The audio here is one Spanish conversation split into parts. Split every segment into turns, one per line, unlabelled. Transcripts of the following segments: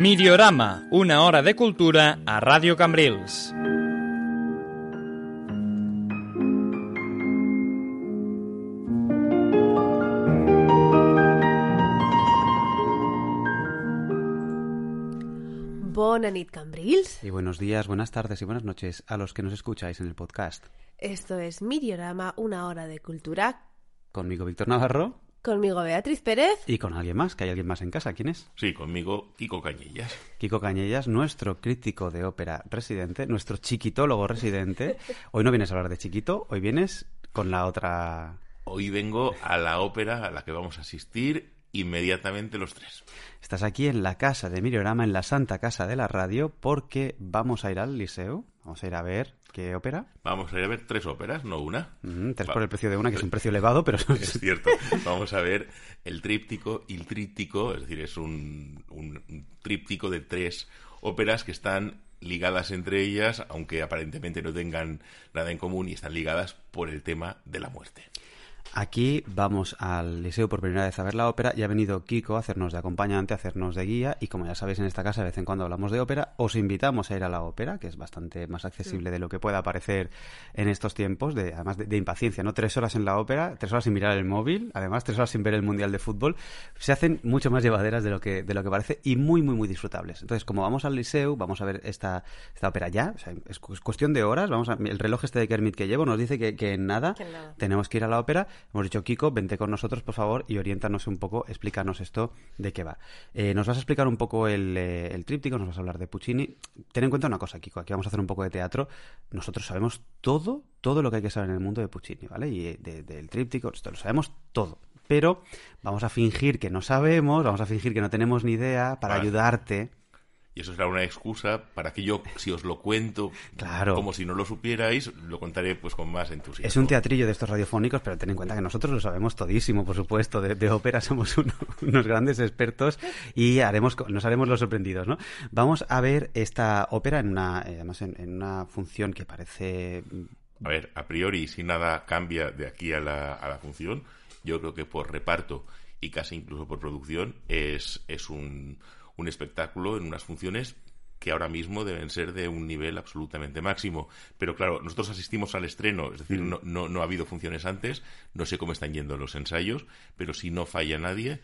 Midiorama, una hora de cultura a Ràdio Cambrils.
Bona nit, Cambrils.
Y buenos días, buenas tardes y buenas noches a los que nos escucháis en el podcast.
Esto es Midiorama, una hora de cultura.
Conmigo Víctor Navarro
Conmigo Beatriz Pérez.
y con alguien más, que hay alguien más en casa. ¿Quién es?
Sí, conmigo Kiko Cañillas.
Kiko Cañellas, nuestro crítico de ópera residente, nuestro chiquitólogo residente. Hoy no vienes a hablar de chiquito, hoy vienes con la otra...
Hoy vengo a la ópera a la que vamos a asistir inmediatamente los tres.
Estás aquí en la casa de Miriorama, en la santa casa de la radio, porque vamos a ir al liceo, vamos a ir a ver qué ópera.
Vamos a ir a ver tres óperas, no una.
Mm, tres
Va-
por el precio de una, que es un precio elevado, pero...
Es cierto. Vamos a ver el tríptico y el tríptico, es decir, es un, un- un tríptico de tres óperas que están ligadas entre ellas, aunque aparentemente no tengan nada en común y están ligadas por el tema de la muerte.
Aquí vamos al liceo por primera vez a ver la ópera y ha venido Kiko a hacernos de acompañante, a hacernos de guía y como ya sabéis en esta casa de vez en cuando hablamos de ópera, os invitamos a ir a la ópera, que es bastante más accesible de lo que pueda parecer en estos tiempos, de, además de, de impaciencia, ¿no? Tres horas en la ópera, tres horas sin mirar el móvil, además tres horas sin ver el Mundial de Fútbol, se hacen mucho más llevaderas de lo que, de lo que parece y muy, muy, muy disfrutables. Entonces, como vamos al liceo, vamos a ver esta, esta ópera ya, o sea, es, cu- es cuestión de horas, vamos a, el reloj este de Kermit que llevo nos dice que, que en nada
Que en nada.
tenemos que ir a la ópera. Hemos dicho, Kiko, vente con nosotros, por favor, y oriéntanos un poco, explícanos esto de qué va. Eh, nos vas a explicar un poco el, eh, el tríptico, nos vas a hablar de Puccini. Ten en cuenta una cosa, Kiko, aquí vamos a hacer un poco de teatro. Nosotros sabemos todo, todo lo que hay que saber en el mundo de Puccini, ¿vale? Y eh, de- del tríptico, esto lo sabemos todo. Pero vamos a fingir que no sabemos, vamos a fingir que no tenemos ni idea para
Vale.
ayudarte.
Y eso será una excusa para que yo, si os lo cuento
Claro.
como si no lo supierais, lo contaré pues con más entusiasmo.
Es un teatrillo de estos radiofónicos, pero ten en cuenta que nosotros lo sabemos todísimo, por supuesto. De, de ópera somos uno- unos grandes expertos y haremos, nos haremos los sorprendidos, ¿no? Vamos a ver esta ópera en una, eh, además en, en una función que parece
A ver, a priori, si nada cambia de aquí a la, a la función, yo creo que por reparto y casi incluso por producción es, es un, un espectáculo en unas funciones que ahora mismo deben ser de un nivel absolutamente máximo. Pero claro, nosotros asistimos al estreno, es decir, no, no, no ha habido funciones antes, no sé cómo están yendo los ensayos, pero si no falla nadie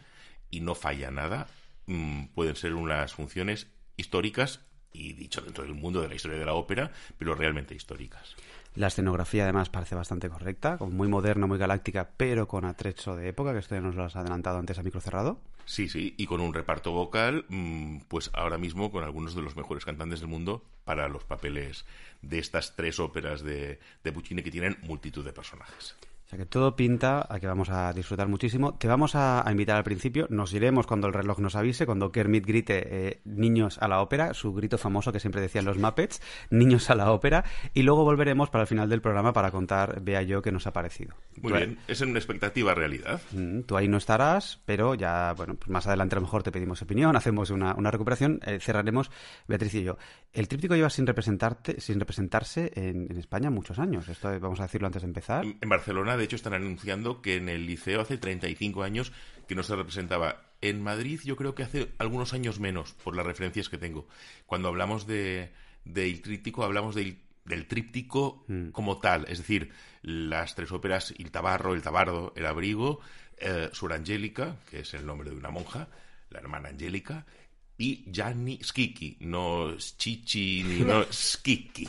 y no falla nada, mm, pueden ser unas funciones históricas y dicho dentro del mundo de la historia de la ópera, pero realmente históricas.
La escenografía además parece bastante correcta, muy moderna, muy galáctica, pero con atrecho de época, que esto ya nos lo has adelantado antes a micro cerrado.
Sí, sí, y con un reparto vocal, mm, pues ahora mismo con algunos de los mejores cantantes del mundo para los papeles de estas tres óperas de, de Puccini que tienen multitud de personajes.
O sea que todo pinta a que vamos a disfrutar muchísimo. Te vamos a, a invitar al principio, nos iremos cuando el reloj nos avise, cuando Kermit grite eh, niños a la ópera, su grito famoso que siempre decían los Muppets, niños a la ópera, y luego volveremos para el final del programa para contar, vea yo, qué nos ha parecido.
Muy
Tú-
bien, es una expectativa realidad.
Mm, Tú ahí no estarás, pero ya, bueno, pues más adelante a lo mejor te pedimos opinión, hacemos una, una recuperación, eh, cerraremos Beatriz y yo. El tríptico lleva sin representarte, sin representarse en, en España muchos años. Esto eh, vamos a decirlo antes de empezar.
En en Barcelona, de hecho, están anunciando que en el liceo hace 35 años que no se representaba. En Madrid yo creo que hace algunos años menos, por las referencias que tengo. Cuando hablamos de, del tríptico, hablamos del, del tríptico como tal, es decir, las tres óperas, Il Tabarro, El Tabardo, El Abrigo, eh, Sor Angélica, que es el nombre de una monja, la hermana Angélica, y Gianni Schicchi, no Chichi ni no Schicchi.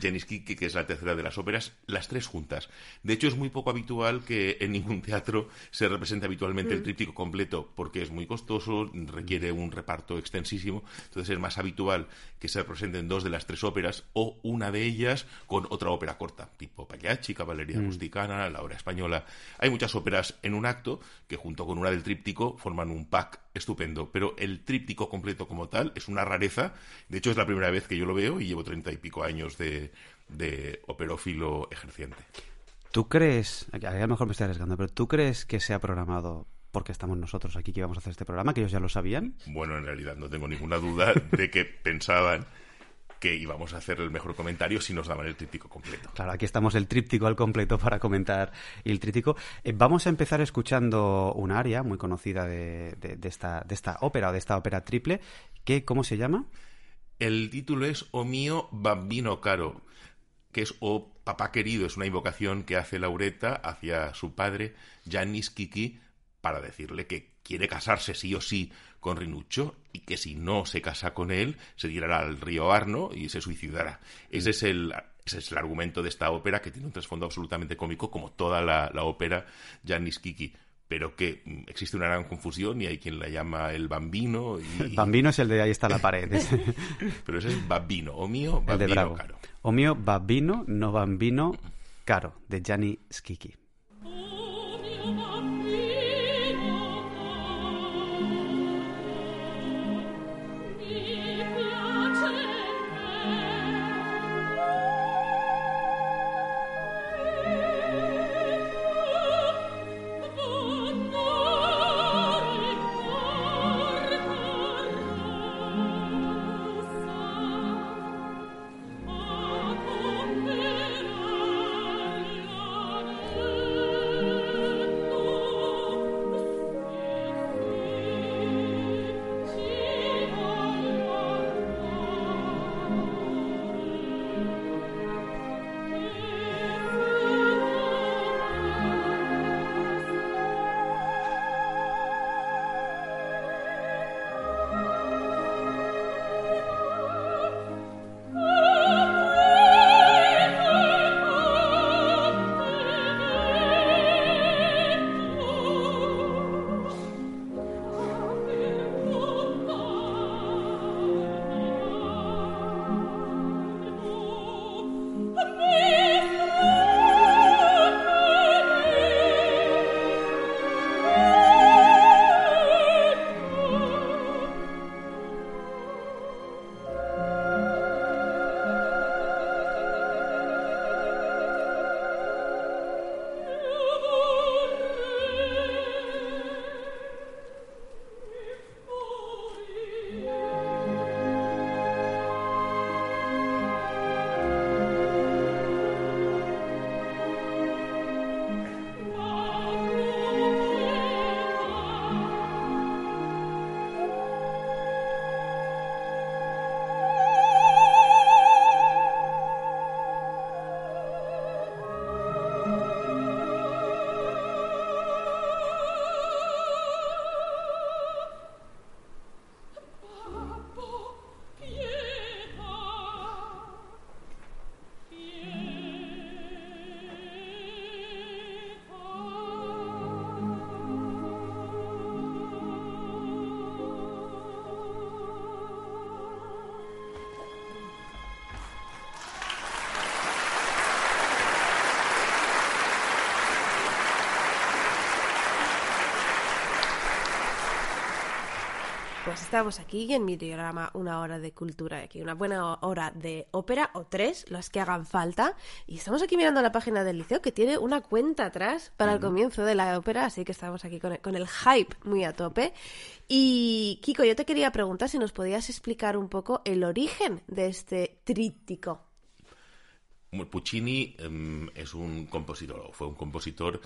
Janis Kiki, que es la tercera de las óperas, las tres juntas. De hecho, es muy poco habitual que en ningún teatro se represente habitualmente el tríptico completo, porque es muy costoso, requiere un reparto extensísimo, entonces es más habitual que se representen dos de las tres óperas o una de ellas con otra ópera corta, tipo Pagliacci, Caballería Rusticana, La Hora Española. Hay muchas óperas en un acto que junto con una del tríptico forman un pack estupendo, pero el tríptico completo como tal es una rareza. De hecho, es la primera vez que yo lo veo y llevo treinta y pico años de, de operófilo ejerciente.
¿Tú crees, a lo mejor me estoy arriesgando, pero ¿tú crees que se ha programado porque estamos nosotros aquí que íbamos a hacer este programa, que ellos ya lo sabían?
Bueno, en realidad no tengo ninguna duda de que pensaban que íbamos a hacer el mejor comentario si nos daban el tríptico completo.
Claro, aquí estamos el tríptico al completo para comentar el tríptico. Eh, vamos a empezar escuchando un aria muy conocida de, esta, de esta ópera o de esta ópera triple. Que, ¿Cómo se llama?
El título es O mio bambino caro, que es O papá querido, es una invocación que hace Laureta hacia su padre, Giannis Kiki, para decirle que quiere casarse sí o sí con Rinuccio y que si no se casa con él se tirará al río Arno y se suicidará. Ese es el, ese es el argumento de esta ópera que tiene un trasfondo absolutamente cómico como toda la, ópera Giannis Kiki pero que mm, existe una gran confusión y hay quien la llama el bambino. Y...
El bambino es el de ahí está la pared.
pero ese es bambino, o mío, bambino caro.
O mío, bambino, no bambino caro, de Gianni Schicchi.
Pues estamos aquí en mi diorama Una hora de cultura, aquí una buena hora de ópera o tres, las que hagan falta. Y estamos aquí mirando la página del liceo que tiene una cuenta atrás para el comienzo de la ópera, así que estamos aquí con el, con el hype muy a tope. Y Kiko, yo te quería preguntar si nos podías explicar un poco el origen de este tríptico.
Puccini em, es un compositor, fue un compositor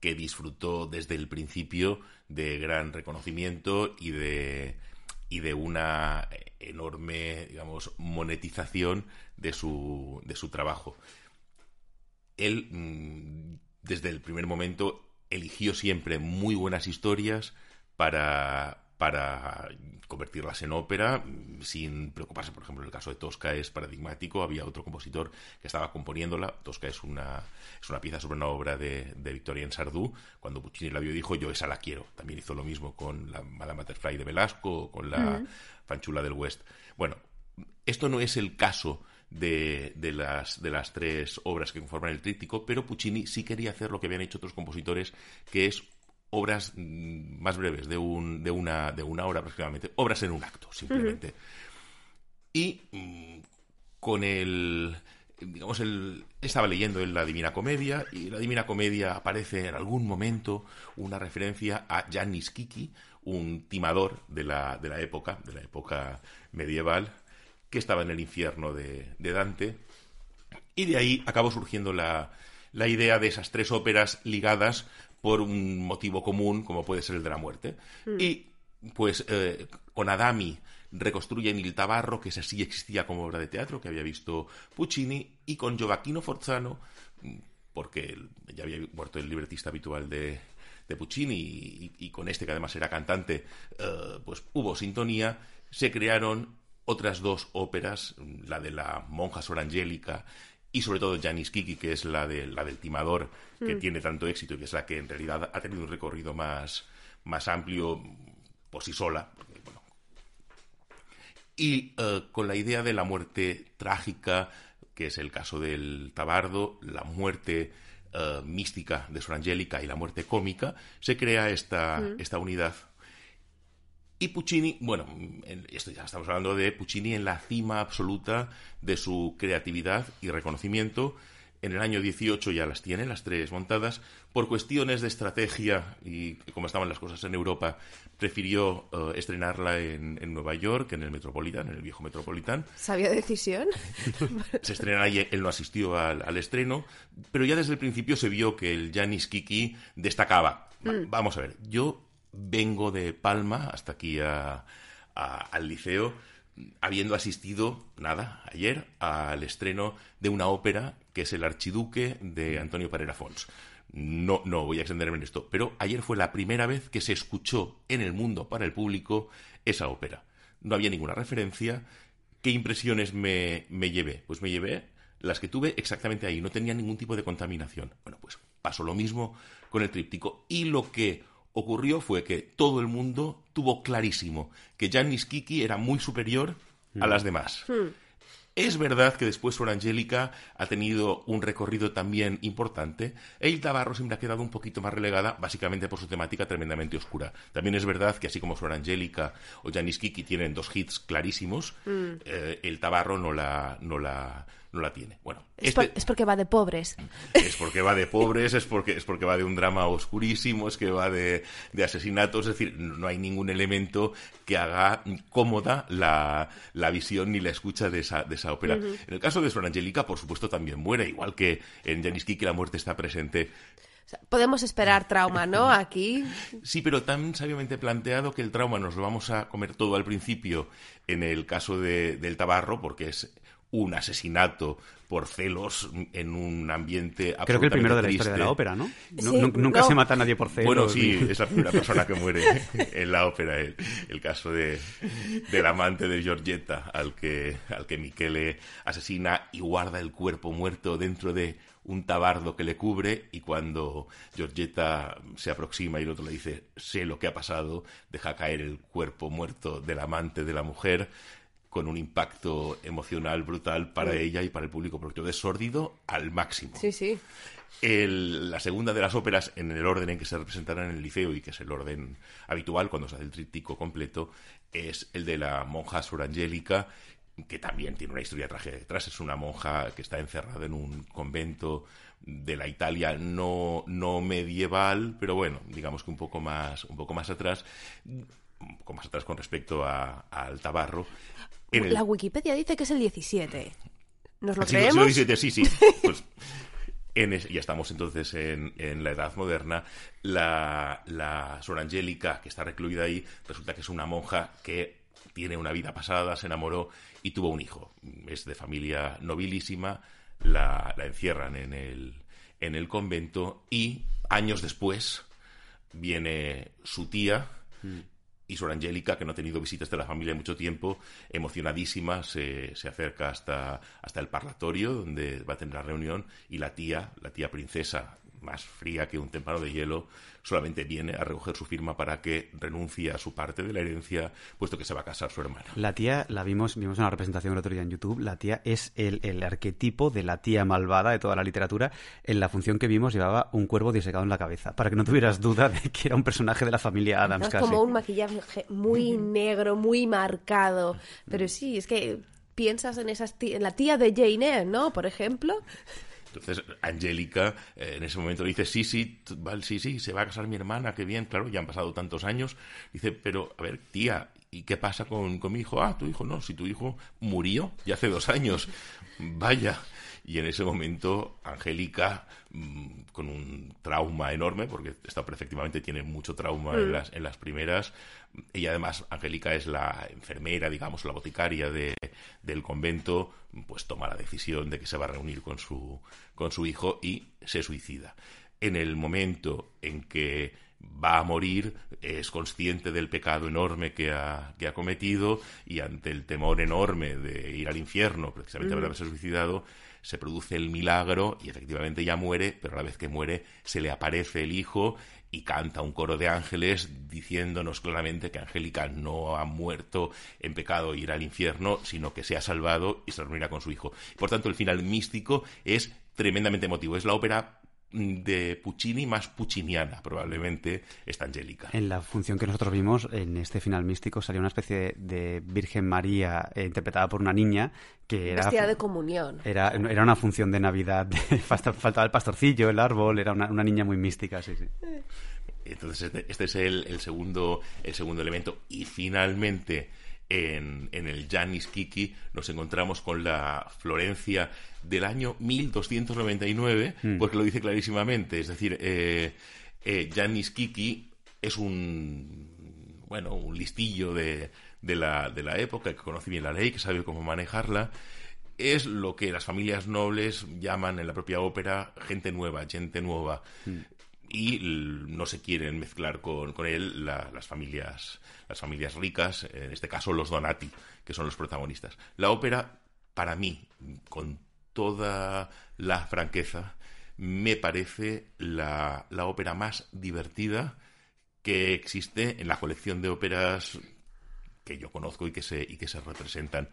que disfrutó desde el principio de gran reconocimiento y de, y de una enorme, digamos, monetización de su, de su trabajo. Él, mm, desde el primer momento, eligió siempre muy buenas historias para, para convertirlas en ópera sin preocuparse. Por ejemplo, en el caso de Tosca es paradigmático. Había otro compositor que estaba componiéndola. Tosca es una, es una pieza sobre una obra de, de Victorien Sardou. Cuando Puccini la vio dijo, yo esa la quiero. También hizo lo mismo con la Madame Butterfly de Velasco, con la Fanchula del West. Bueno, esto no es el caso de, de, las, de las tres obras que conforman el tríptico, pero Puccini sí quería hacer lo que habían hecho otros compositores, que es obras mm, más breves, de, un, de, una, de una hora aproximadamente, obras en un acto, simplemente. Y mm, con el digamos, el, estaba leyendo en la Divina Comedia y en la Divina Comedia aparece en algún momento una referencia a Giannis Kiki, un timador de la, de la época, de la época medieval, que estaba en el infierno de, de Dante. Y de ahí acabó surgiendo la, la idea de esas tres óperas ligadas por un motivo común, como puede ser el de la muerte. Y pues eh, con Adami reconstruyen Il Tabarro, que esa sí existía como obra de teatro, que había visto Puccini, y con Gioacchino Forzano, porque ya había muerto el libretista habitual de, de Puccini, y, y, con este que además era cantante, eh, pues hubo sintonía, se crearon otras dos óperas, la de la monja Sor Angélica y sobre todo Janis Kiki, que es la, de, la del timador, que tiene tanto éxito y que es la que en realidad ha tenido un recorrido más, más amplio por sí sola. Bueno. Y eh, con la idea de la muerte trágica, que es el caso del tabardo, la muerte eh, mística de Sor Angélica y la muerte cómica, se crea esta, esta unidad y Puccini, bueno, esto ya estamos hablando de Puccini en la cima absoluta de su creatividad y reconocimiento. En el año 18 ya las tiene, las tres montadas. Por cuestiones de estrategia y como estaban las cosas en Europa, prefirió uh, estrenarla en, en, Nueva York, en el Metropolitan, en el viejo Metropolitan.
¿Sabía decisión?
se estrena ahí, él no asistió al, al, estreno, pero ya desde el principio se vio que el Janis Kiki destacaba. Mm. Vamos a ver, yo vengo de Palma hasta aquí al liceo, habiendo asistido, nada, ayer al estreno de una ópera que es El Archiduque de Antonio Parera Fons. No, no voy a extenderme en esto, pero ayer fue la primera vez que se escuchó en el mundo para el público esa ópera. No había ninguna referencia. ¿Qué impresiones me, me llevé? Pues me llevé las que tuve exactamente ahí. No tenía ningún tipo de contaminación. Bueno, pues pasó lo mismo con el tríptico. Y lo que ocurrió fue que todo el mundo tuvo clarísimo que Janis Kiki era muy superior a las demás.
Hmm.
Es verdad que después Sor Angélica ha tenido un recorrido también importante. El Tabarro siempre ha quedado un poquito más relegada, básicamente por su temática tremendamente oscura. También es verdad que así como Sor Angélica o Janis Kiki tienen dos hits clarísimos,
Mm.
eh, el Tabarro no la, no la, no la tiene. Bueno,
Es,
este-
por- es porque va de pobres.
es porque va de pobres, es porque, es porque va de un drama oscurísimo, es que va de, de asesinatos, es decir, no hay ningún elemento que haga cómoda la, la visión ni la escucha de esa, de esa ópera. En el caso de Sor Angélica, por supuesto, también muere, igual que en Janis Kiki la muerte está presente.
Podemos esperar trauma, ¿no? Aquí.
Sí, pero tan sabiamente planteado que el trauma nos lo vamos a comer todo al principio en el caso de, del tabarro, porque es un asesinato por celos en un ambiente
Creo que el primero de la
absolutamente
historia de la ópera, ¿no?
Sí,
nunca
no.
se mata a nadie por celos.
Bueno, sí,
ni-
es la primera persona que muere en la ópera, el, el caso de, del amante de Giorgetta, al que, al que Michele asesina y guarda el cuerpo muerto dentro de un tabardo que le cubre y cuando Giorgetta se aproxima y el otro le dice, sé lo que ha pasado, deja caer el cuerpo muerto del amante de la mujer con un impacto emocional brutal para ella y para el público, porque todo es sórdido al máximo.
Sí, sí.
El- la segunda de las óperas, en el orden en que se representarán en el liceo y que es el orden habitual cuando se hace el tríptico completo, es el de la monja Sor Angélica, que también tiene una historia trágica detrás. Es una monja que está encerrada en un convento de la Italia no, no medieval, pero bueno, digamos que un poco más, un poco más atrás, un poco más atrás con respecto a, al Tabarro. El-
La Wikipedia dice que es el 17. ¿Nos lo
el siglo-
creemos?
siglo XVII, sí, sí. Pues, en es- ya estamos entonces en, en la Edad Moderna. La, la Sor Angélica, que está recluida ahí, resulta que es una monja que tiene una vida pasada, se enamoró y tuvo un hijo. Es de familia nobilísima, la, la encierran en el, en el convento y años después viene su tía y Sor Angélica, que no ha tenido visitas de la familia en mucho tiempo, emocionadísima, se, se, acerca hasta, hasta el parlatorio donde va a tener la reunión y la tía, la tía princesa, más fría que un témpano de hielo, solamente viene a recoger su firma para que renuncie a su parte de la herencia, puesto que se va a casar su hermana.
La tía, la vimos, vimos una representación el otro día en YouTube, la tía es el, el arquetipo de la tía malvada de toda la literatura. En la función que vimos llevaba un cuervo disecado en la cabeza, para que no tuvieras duda de que era un personaje de la familia Adams.
Es como un maquillaje muy negro, muy marcado, pero sí, es que piensas en, esas en la tía de Jane Eyre, ¿no? Por ejemplo.
Entonces, Angélica eh, en ese momento dice, sí, sí, vale, sí, sí, se va a casar mi hermana, qué bien, claro, ya han pasado tantos años. Dice, pero, a ver, tía, ¿y qué pasa con, con mi hijo? Ah, tu hijo no, si tu hijo murió ya hace dos años. Vaya. Y en ese momento, Angélica, mm, con un trauma enorme, porque esta efectivamente tiene mucho trauma en, las, en las primeras, y además Angélica es la enfermera, digamos, la boticaria de, del convento, pues toma la decisión de que se va a reunir con su, con su hijo y se suicida. En el momento en que va a morir, es consciente del pecado enorme que ha, que ha cometido y ante el temor enorme de ir al infierno, precisamente por haberse suicidado, se produce el milagro y efectivamente ya muere, pero a la vez que muere se le aparece el hijo y canta un coro de ángeles diciéndonos claramente que Angélica no ha muerto en pecado y ir al infierno, sino que se ha salvado y se reunirá con su hijo. Por tanto, el final místico es tremendamente emotivo. Es la ópera de Puccini más pucciniana, probablemente, esta Angélica.
En la función que nosotros vimos, en este final místico, salía una especie de, Virgen María eh, interpretada por una niña que era...
Vestida de comunión.
Era, era una función de Navidad. Faltaba el pastorcillo, el árbol, era una, niña muy mística, sí, sí.
Entonces, este, este es el, el, segundo, el segundo elemento. Y finalmente en, el Janis Kiki nos encontramos con la Florencia del año 1299, mm. porque lo dice clarísimamente. Es decir, eh, eh Kiki es un, bueno, un listillo de, de, la, de la época, que conoce bien la ley, que sabe cómo manejarla es lo que las familias nobles llaman en la propia ópera gente nueva, gente nueva. Mm y no se quieren mezclar con, con él las familias las familias ricas, en este caso los Donati, que son los protagonistas. La ópera, para mí, con toda la franqueza, me parece la, la ópera más divertida que existe en la colección de óperas que yo conozco y que se, y que se representan.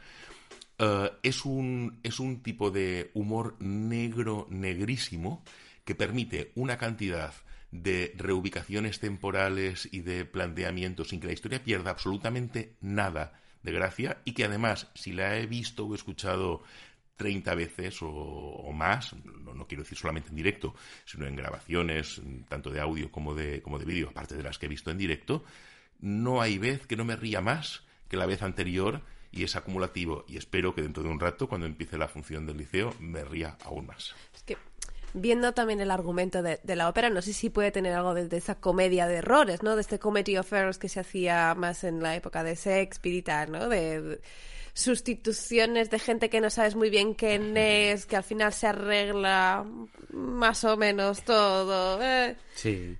Eh, es, un, es un tipo de humor negro, negrísimo, que permite una cantidad de reubicaciones temporales y de planteamientos sin que la historia pierda absolutamente nada de gracia y que además, si la he visto o escuchado 30 veces o, más, no, quiero decir solamente en directo, sino en grabaciones, tanto de audio como de, como de vídeo, aparte de las que he visto en directo, no hay vez que no me ría más que la vez anterior y es acumulativo y espero que dentro de un rato, cuando empiece la función del liceo, me ría aún más.
Viendo también el argumento de, la ópera, no sé si puede tener algo de, esa comedia de errores, ¿no? De este comedy of errors que se hacía más en la época de Shakespeare y tal, ¿no? De, sustituciones de gente que no sabes muy bien quién es, que al final se arregla más o menos todo. ¿eh?
Sí.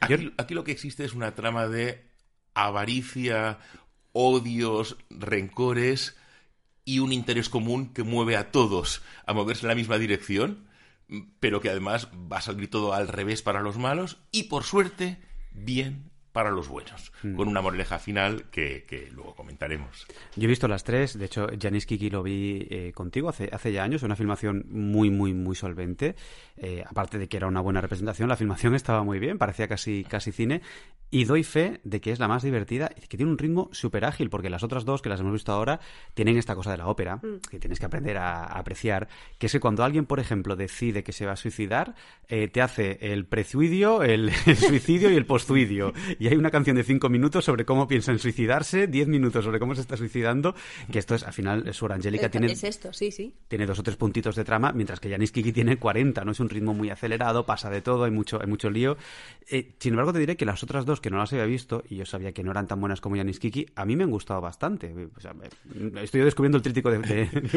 Aquí, aquí lo que existe es una trama de avaricia, odios, rencores y un interés común que mueve a todos a moverse en la misma dirección pero que además va a salir todo al revés para los malos y por suerte bien para los buenos, mm. con una moraleja final que, luego comentaremos.
Yo he visto las tres, de hecho, Janis Kiki lo vi eh, contigo hace, hace ya años, una filmación muy, muy, muy solvente. Eh, aparte de que era una buena representación, la filmación estaba muy bien, parecía casi, casi cine. Y doy fe de que es la más divertida y que tiene un ritmo súper ágil, porque las otras dos que las hemos visto ahora tienen esta cosa de la ópera, mm. que tienes que aprender a, apreciar, que es que cuando alguien, por ejemplo, decide que se va a suicidar, eh, te hace el presuidio, el, el suicidio y el postuidio y hay una canción de cinco minutos sobre cómo piensa en suicidarse, diez minutos sobre cómo se está suicidando, que esto es, al final, su Angélica tiene...
Es esto, sí, sí.
Tiene dos o tres puntitos de trama, mientras que Janis Kiki tiene 40, ¿no? Es un ritmo muy acelerado, pasa de todo, hay mucho, hay mucho lío. Eh, sin embargo, te diré que las otras dos, que no las había visto, y yo sabía que no eran tan buenas como Janis Kiki, a mí me han gustado bastante. estoy descubriendo el trítico de,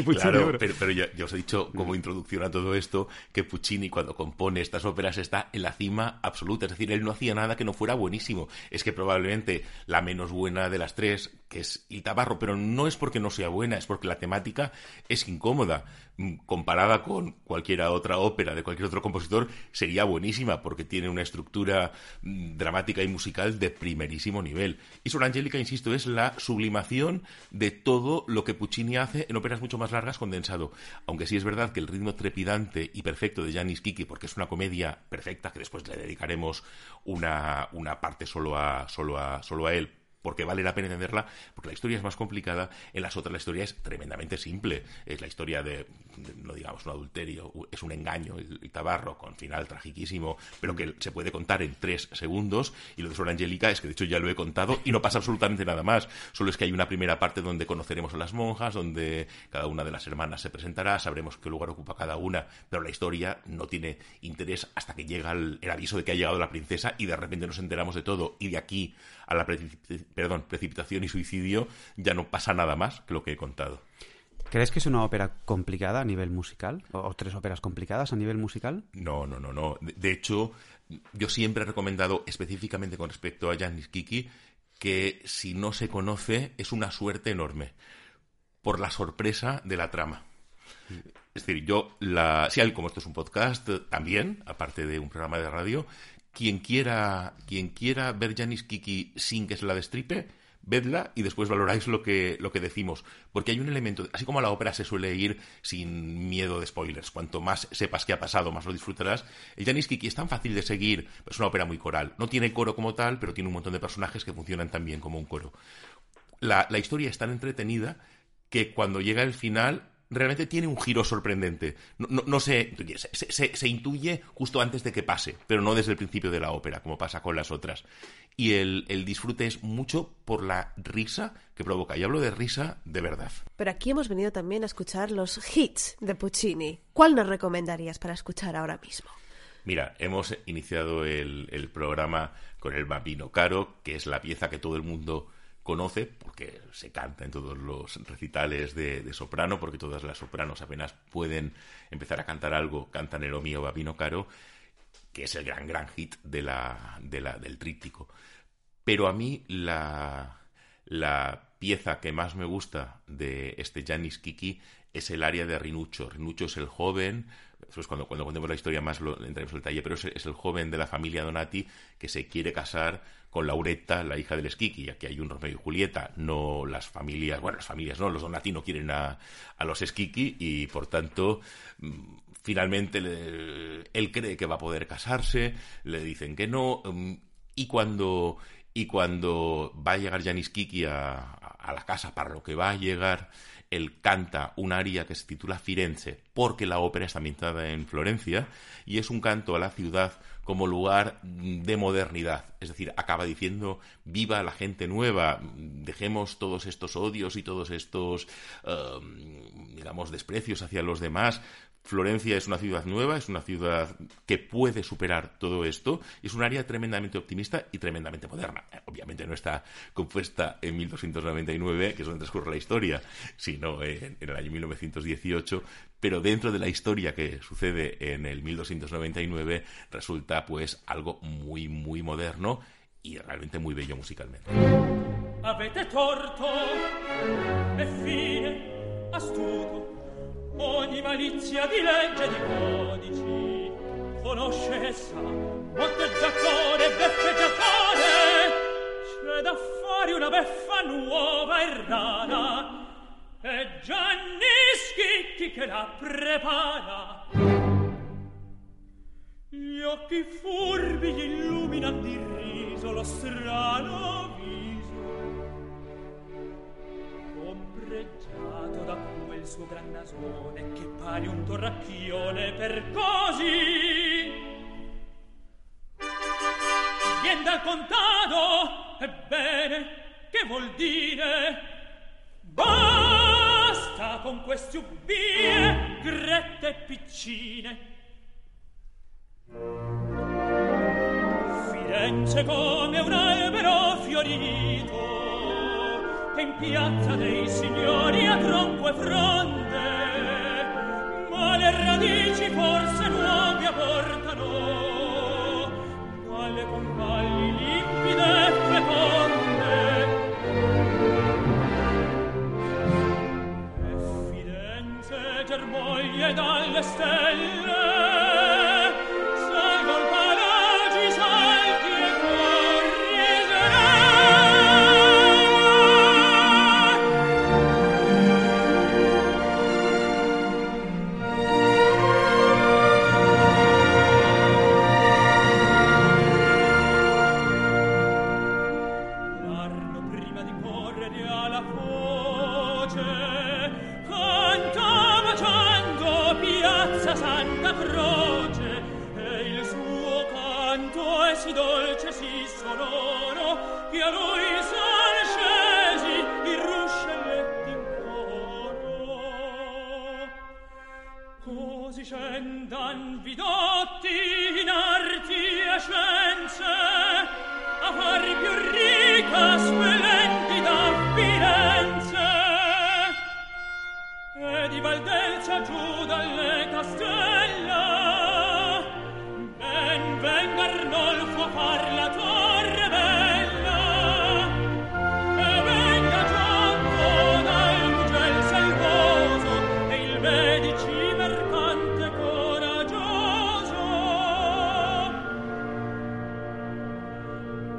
Puccini.
Claro, pero, ya, os he dicho como introducción a todo esto, que Puccini cuando compone estas óperas está en la cima absoluta, es decir, él no hacía nada que no fuera buenísimo es que probablemente la menos buena de las tres, que es Il Tabarro, pero no es porque no sea buena, es porque la temática es incómoda. Mm, comparada con cualquier otra ópera de cualquier otro compositor, sería buenísima porque tiene una estructura mm, dramática y musical de primerísimo nivel. Y Sor Angélica, insisto, es la sublimación de todo lo que Puccini hace en óperas mucho más largas condensado. Aunque sí es verdad que el ritmo trepidante y perfecto de Janis Kiki, porque es una comedia perfecta, que después le dedicaremos una, una parte solo a, solo, a, solo a él, porque vale la pena entenderla, porque la historia es más complicada, en las otras la historia es tremendamente simple. Es la historia de, no digamos un adulterio, es un engaño, el, tabarro, con final tragiquísimo, pero que se puede contar en tres segundos. Y lo de Sor Angélica es que de hecho ya lo he contado y no pasa absolutamente nada más. Solo es que hay una primera parte donde conoceremos a las monjas, donde cada una de las hermanas se presentará, sabremos qué lugar ocupa cada una, pero la historia no tiene interés hasta que llega el, el aviso de que ha llegado la princesa y de repente nos enteramos de todo. Y de aquí a la perdón, precipitación y suicidio, ya no pasa nada más que lo que he contado.
¿Crees que es una ópera complicada a nivel musical? ¿O, tres óperas complicadas a nivel musical?
No, no, no, no. De, hecho, yo siempre he recomendado específicamente con respecto a Janis Kiki que si no se conoce es una suerte enorme por la sorpresa de la trama. Es decir, yo, la, si hay, como esto es un podcast, también, aparte de un programa de radio, quien quiera, quien quiera ver Janis Kiki sin que se la destripe, vedla y después valoráis lo que, lo que decimos. Porque hay un elemento, así como la ópera se suele ir sin miedo de spoilers, cuanto más sepas qué ha pasado, más lo disfrutarás. El Janis Kiki es tan fácil de seguir, es una ópera muy coral. No tiene coro como tal, pero tiene un montón de personajes que funcionan también como un coro. La, la historia es tan entretenida que cuando llega el final realmente tiene un giro sorprendente. No, no, se, se, intuye justo antes de que pase, pero no desde el principio de la ópera, como pasa con las otras. Y el, el, disfrute es mucho por la risa que provoca. Y hablo de risa de verdad.
Pero aquí hemos venido también a escuchar los hits de Puccini. ¿Cuál nos recomendarías para escuchar ahora mismo?
Mira, hemos iniciado el, el programa con el Bambino Caro, que es la pieza que todo el mundo conoce, porque se canta en todos los recitales de, soprano, porque todas las sopranos apenas pueden empezar a cantar algo, cantan el mío Babino Caro, que es el gran, gran hit de la, del tríptico. Pero a mí la, la pieza que más me gusta de este Janis Kiki es el área de Rinuccio. Rinuccio es el joven, cuando, cuando contemos la historia más lo entraremos en detalle, pero es, el joven de la familia Donati que se quiere casar con Lauretta, la hija del Esquiki. Aquí hay un Romeo y Julieta, no las familias, bueno, las familias no, los Donati no quieren a, a los Esquiki y por tanto mm, finalmente él cree que va a poder casarse, le dicen que no mm, y cuando y cuando va a llegar Janis Kiki a, a, la casa para lo que va a llegar, él canta un aria que se titula Firenze, porque la ópera está ambientada en Florencia, y es un canto a la ciudad como lugar de modernidad. Es decir, acaba diciendo, viva la gente nueva, dejemos todos estos odios y todos estos, digamos, desprecios hacia los demás, Florencia es una ciudad nueva, es una ciudad que puede superar todo esto, es un área tremendamente optimista y tremendamente moderna. Eh, obviamente no está compuesta en 1299, que es donde transcurre la historia, sino en, el año 1918, pero dentro de la historia que sucede en el 1299 resulta pues algo muy, muy moderno y realmente muy bello musicalmente. Avete torto e fine astuto ogni malizia di legge e di codici conosce essa motteggiatore e beffeggiatore c'è da fare una beffa nuova e rara. E Gianni Schicchi che la prepara. Gli occhi furbi gli illuminan di riso lo strano viso. Ombreggiato da quel suo gran nasone che pare un torracchione per così. Vien dal contado ebbene che vuol dire? Basta con queste ubbie grette e piccine. Firenze come un albero fiorito che in piazza dei signori a tronco e fronde, ma le radici forse nuove portano, ma le compagni limpide
e feconde. E Firenze germoglie dalle stelle,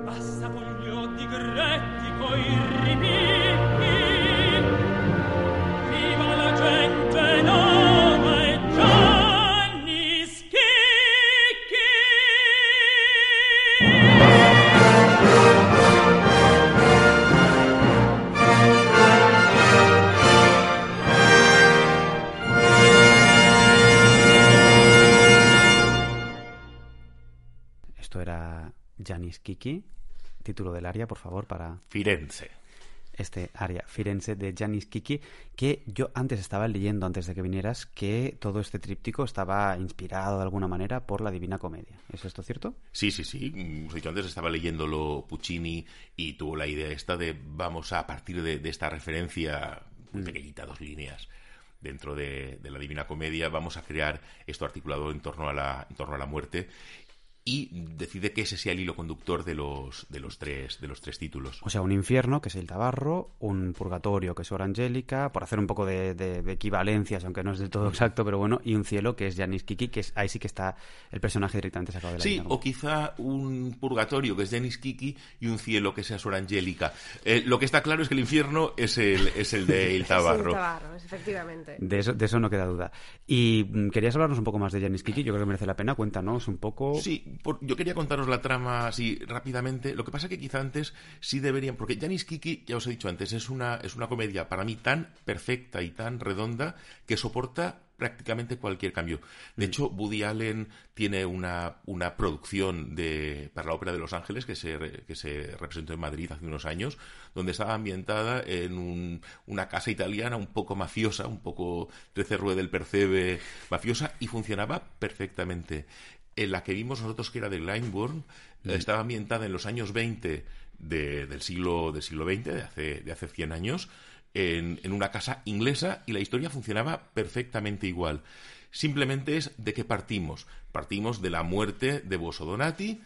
Basta puglio di gretti coi ripini aria, por favor, para...
Firenze.
Este aria, Firenze, de Janis Kiki, que yo antes estaba leyendo, antes de que vinieras, que todo este tríptico estaba inspirado de alguna manera por la Divina Comedia. ¿Es esto cierto?
Sí, sí, sí. Yo antes estaba leyéndolo Puccini y tuvo la idea esta de, vamos a partir de, esta referencia, muy mm. pequeñita, dos líneas, dentro de, de, la Divina Comedia, vamos a crear esto articulado en torno a la, en torno a la muerte y decide que ese sea el hilo conductor de los, de los, tres, de los tres títulos.
O sea, un infierno, que es el Tabarro, un purgatorio, que es Hora Angélica, por hacer un poco de, equivalencias, aunque no es del todo exacto, pero bueno, y un cielo, que es Janis Kiki, que es, ahí sí que está el personaje directamente sacado de la
Sí, o quizá un purgatorio, que es Janis Kiki, y un cielo, que sea Sor Angélica. Eh, lo que está claro es que el infierno es el, es el de El Tabarro.
el Tabarro, efectivamente.
De eso, de eso no queda duda. Y mm, querías hablarnos un poco más de Janis Kiki, yo creo que merece la pena, cuéntanos un poco.
Sí, yo quería contaros la trama así rápidamente. Lo que pasa que quizá antes sí deberían, porque Janis Kiki, ya os he dicho antes, es una, es una comedia para mí tan perfecta y tan redonda que soporta prácticamente cualquier cambio. De mm. hecho, Woody Allen tiene una, una producción de, para la Ópera de Los Ángeles que se, que se representó en Madrid hace unos años, donde estaba ambientada en una casa italiana un poco mafiosa, un poco 13 Rue del Percebe mafiosa, y funcionaba perfectamente en la que vimos nosotros que era de Glyndebourne, mm. estaba ambientada en los años 20 del, siglo, del siglo XX, de hace, de hace 100 años, en, una casa inglesa y la historia funcionaba perfectamente igual. Simplemente es de qué partimos. Partimos de la muerte de Boso Donati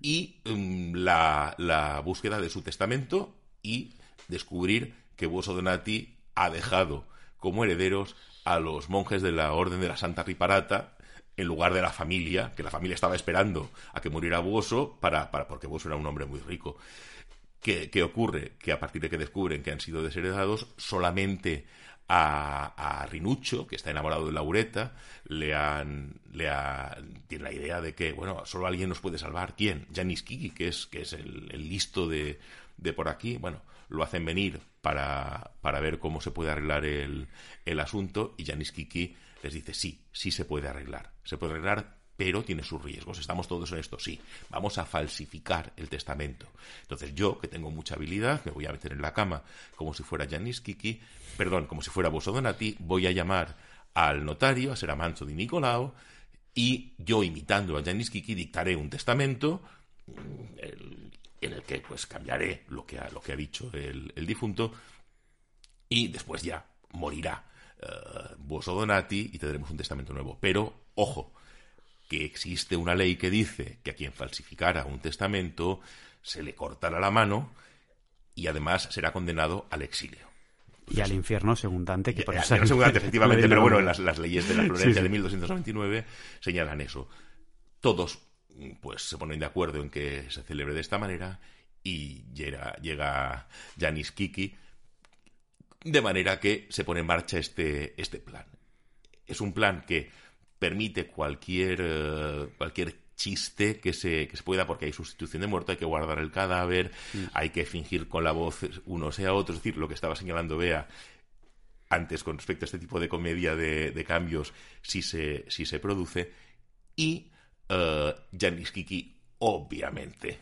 y mm, la, la, búsqueda de su testamento y descubrir que Boso Donati ha dejado como herederos a los monjes de la Orden de la Santa Riparata en lugar de la familia, que la familia estaba esperando a que muriera Buoso para, para, porque Buoso era un hombre muy rico. ¿Qué, ¿Qué, ocurre? Que a partir de que descubren que han sido desheredados, solamente a, a que está enamorado de Laureta, le han, le tiene la idea de que, bueno, solo alguien nos puede salvar. ¿Quién? Janis Kiki, que es, que es el, el listo de, de por aquí. Bueno, lo hacen venir para, para ver cómo se puede arreglar el, el asunto y Janis Kiki les dice, sí, sí se puede arreglar. Se puede arreglar, pero tiene sus riesgos. Estamos todos en esto, sí. Vamos a falsificar el testamento. Entonces yo, que tengo mucha habilidad, me voy a meter en la cama como si fuera Janis Kiki, perdón, como si fuera Boso Donati, voy a llamar al notario, a ser Amanzo di Nicolao, y yo, imitando a Janis Kiki, dictaré un testamento en el que pues cambiaré lo que ha, lo que ha dicho el, difunto y después ya morirá o Donati y tendremos un testamento nuevo. Pero, ojo, que existe una ley que dice que a quien falsificara un testamento se le cortará la mano y además será condenado al exilio.
y al infierno según Dante, que por eso...
según Dante, efectivamente, pero bueno, las, las leyes de la Florencia de 1299 señalan eso. Todos pues se ponen de acuerdo en que se celebre de esta manera y llega, llega Janis Kiki de manera que se pone en marcha este, este plan. Es un plan que permite cualquier, eh, cualquier chiste que se, que se pueda, porque hay sustitución de muerto, hay que guardar el cadáver, mm. hay que fingir con la voz uno sea otro, es decir, lo que estaba señalando Bea antes con respecto a este tipo de comedia de, cambios, si se, si se produce, y uh, Janis Kiki, obviamente,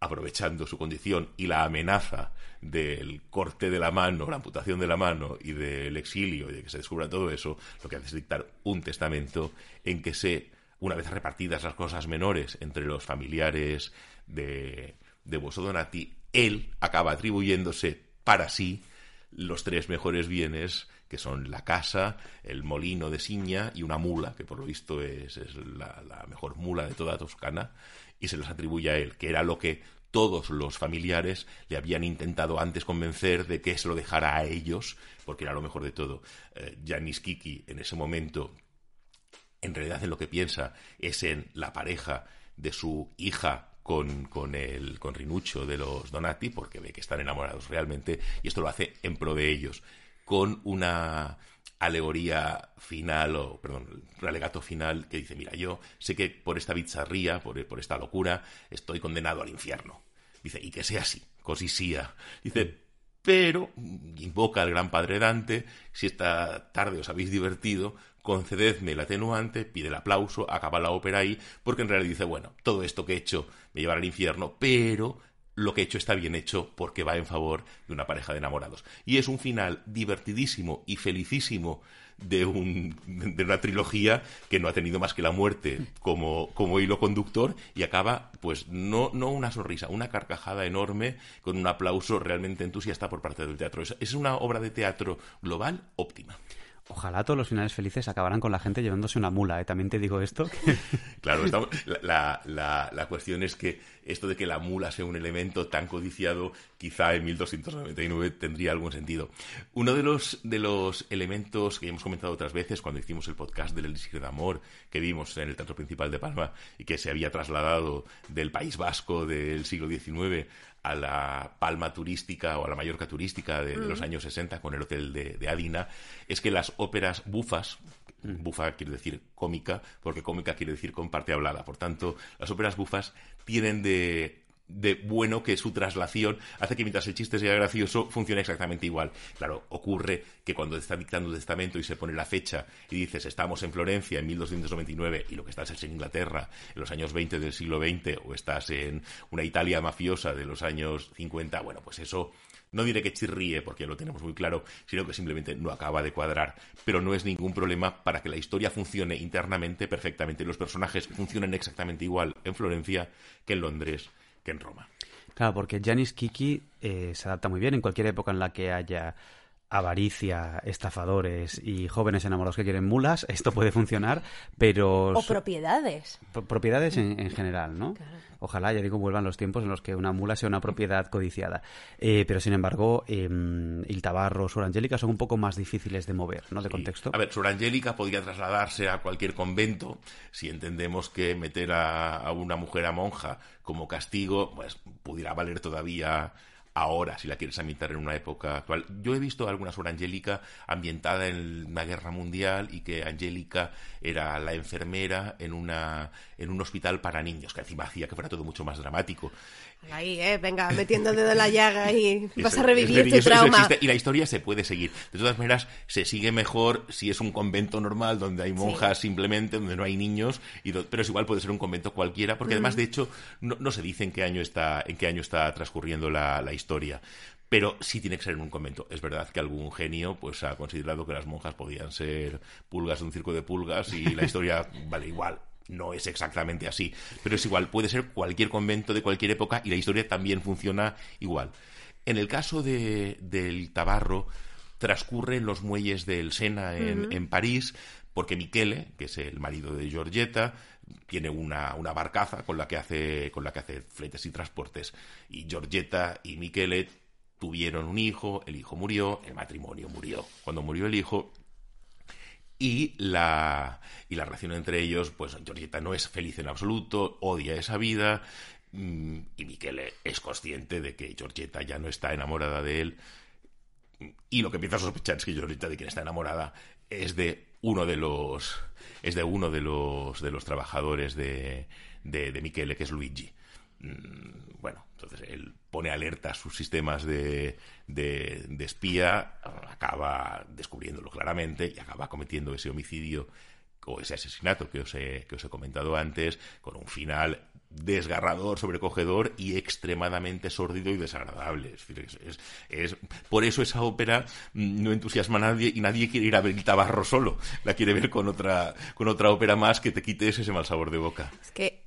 aprovechando su condición y la amenaza del corte de la mano, la amputación de la mano y del exilio y de que se descubra todo eso, lo que hace es dictar un testamento en que se una vez repartidas las cosas menores entre los familiares de, de Bosso Donati, él acaba atribuyéndose para sí los tres mejores bienes que son la casa, el molino de Siña y una mula, que por lo visto es, la, la, mejor mula de toda Toscana, y se los atribuye a él, que era lo que todos los familiares le habían intentado antes convencer de que se lo dejara a ellos, porque era lo mejor de todo. Eh, Janis Kiki en ese momento en realidad en lo que piensa es en la pareja de su hija con, con, el, con Rinuccio de los Donati, porque ve que están enamorados realmente, y esto lo hace en pro de ellos, con una alegoría final, o perdón, un alegato final que dice, mira, yo sé que por esta bizarría, por, por esta locura, estoy condenado al infierno. Dice, y que sea así, cosisía. Dice, pero invoca al gran padre Dante, si esta tarde os habéis divertido, concededme el atenuante, pide el aplauso, acaba la ópera ahí, porque en realidad dice, bueno, todo esto que he hecho me llevará al infierno, pero lo que he hecho está bien hecho porque va en favor de una pareja de enamorados. Y es un final divertidísimo y felicísimo de, un, de una trilogía que no ha tenido más que la muerte como, hilo conductor y acaba, pues, no una sonrisa, una carcajada enorme con un aplauso realmente entusiasta por parte del teatro. es una obra de teatro global óptima.
Ojalá todos los finales felices acabaran con la gente llevándose una mula, ¿eh? También te digo esto.
claro, la, la, la, cuestión es que esto de que la mula sea un elemento tan codiciado, quizá en 1299 tendría algún sentido. Uno de los, de los elementos que hemos comentado otras veces cuando hicimos el podcast del Elixir de Amor, que vimos en el Teatro Principal de Palma y que se había trasladado del País Vasco del siglo XIX a la palma turística o a la Mallorca turística de, los mm. años 60 con el hotel de, Adina, es que las óperas bufas, mm. bufa quiere decir cómica, porque cómica quiere decir con parte hablada. Por tanto, las óperas bufas tienen de, de bueno que su traslación hace que mientras el chiste sea gracioso funcione exactamente igual. Claro, ocurre que cuando está dictando un testamento y se pone la fecha y dices estamos en Florencia en 1299 y lo que estás es en Inglaterra en los años 20 del siglo XX o estás en una Italia mafiosa de los años 50, bueno, pues eso no diré que chirríe, porque lo tenemos muy claro, sino que simplemente no acaba de cuadrar. Pero no es ningún problema para que la historia funcione internamente perfectamente. Los personajes funcionen exactamente igual en Florencia que en Londres que en Roma.
Claro, porque Janis Kiki eh, se adapta muy bien en cualquier época en la que haya avaricia, estafadores y jóvenes enamorados que quieren mulas, esto puede funcionar, pero...
O propiedades.
propiedades en, general, ¿no? Ojalá, ya digo, vuelvan los tiempos en los que una mula sea una propiedad codiciada. Eh, pero, sin embargo, eh, Il Tabarro, Sur Angélica son un poco más difíciles de mover, ¿no? De contexto.
A ver, Sur Angélica podría trasladarse a cualquier convento si entendemos que meter a, a una mujer a monja como castigo, pues pudiera valer todavía ahora, si la quieres ambientar en una época actual. Yo he visto alguna sobre Angélica ambientada en una guerra mundial y que Angélica era la enfermera en, una, en un hospital para niños, que encima hacía que fuera todo mucho más dramático.
Ahí, eh, venga, metiendo el dedo en la llaga y vas a revivir este trauma.
y la historia se puede seguir. De todas maneras, se sigue mejor si es un convento normal donde hay monjas simplemente, donde no hay niños, y pero es igual puede ser un convento cualquiera, porque además, de hecho, no, se dice en qué año está, en qué año está transcurriendo la, la historia pero sí tiene que ser en un convento. Es verdad que algún genio pues ha considerado que las monjas podían ser pulgas de un circo de pulgas y la historia vale igual no es exactamente así, pero es igual, puede ser cualquier convento de cualquier época y la historia también funciona igual. En el caso de, del Tabarro, transcurre en los muelles del Sena en, París, porque Michele, que es el marido de Giorgetta, tiene una, una, barcaza con la que hace con la que hace fletes y transportes y Giorgetta y Michele tuvieron un hijo, el hijo murió, el matrimonio murió. Cuando murió el hijo, y la, y la relación entre ellos, pues Georgetta no es feliz en absoluto, odia esa vida, mm, y Michele es consciente de que Georgetta ya no está enamorada de él, y lo que empieza a sospechar es que Georgetta de quien está enamorada es de uno de los es de uno de los de los trabajadores de, de, de que es Luigi. Mm, bueno, entonces él pone alerta a sus sistemas de, de, espía, acaba descubriéndolo claramente y acaba cometiendo ese homicidio o ese asesinato que os he, que os he comentado antes, con un final desgarrador, sobrecogedor y extremadamente sórdido y desagradable. Es, por eso esa ópera no entusiasma a nadie y nadie quiere ir a ver el tabarro solo. La quiere ver con otra, con otra ópera más que te quite ese mal sabor de boca.
Es que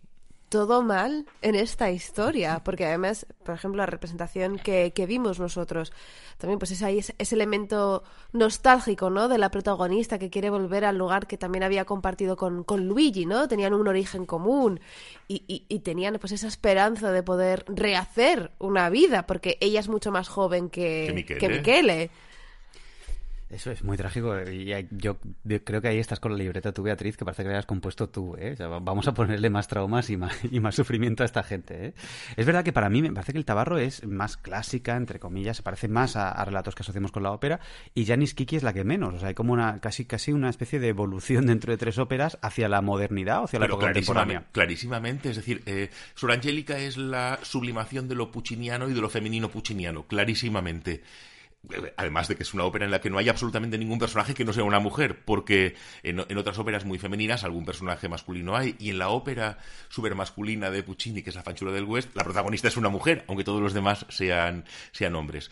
todo mal en esta historia, porque además, por ejemplo, la representación que, que vimos nosotros, también pues es ahí ese, ese, elemento nostálgico, ¿no? De la protagonista que quiere volver al lugar que también había compartido con, con Luigi, ¿no? Tenían un origen común y, y, y, tenían pues esa esperanza de poder rehacer una vida, porque ella es mucho más joven que,
que Michele.
Que Michele.
Eso es muy trágico y yo creo que ahí estás con la libreta tú, Beatriz, que parece que la hayas compuesto tú. ¿eh? O sea, vamos a ponerle más traumas y más, y más sufrimiento a esta gente. ¿eh? Es verdad que para mí me parece que el Tabarro es más clásica, entre comillas, se parece más a, a relatos que asociamos con la ópera y Janis Kiki es la que menos. O sea, hay como una casi casi una especie de evolución dentro de tres óperas hacia la modernidad o hacia la
Pero
época
clarísimamente,
contemporánea.
clarísimamente, es decir, eh, Sor Angélica es la sublimación de lo pucciniano y de lo femenino pucciniano, clarísimamente además de que es una ópera en la que no hay absolutamente ningún personaje que no sea una mujer, porque en, otras óperas muy femeninas algún personaje masculino hay, y en la ópera super masculina de Puccini, que es La Fanchura del West, la protagonista es una mujer, aunque todos los demás sean, sean hombres.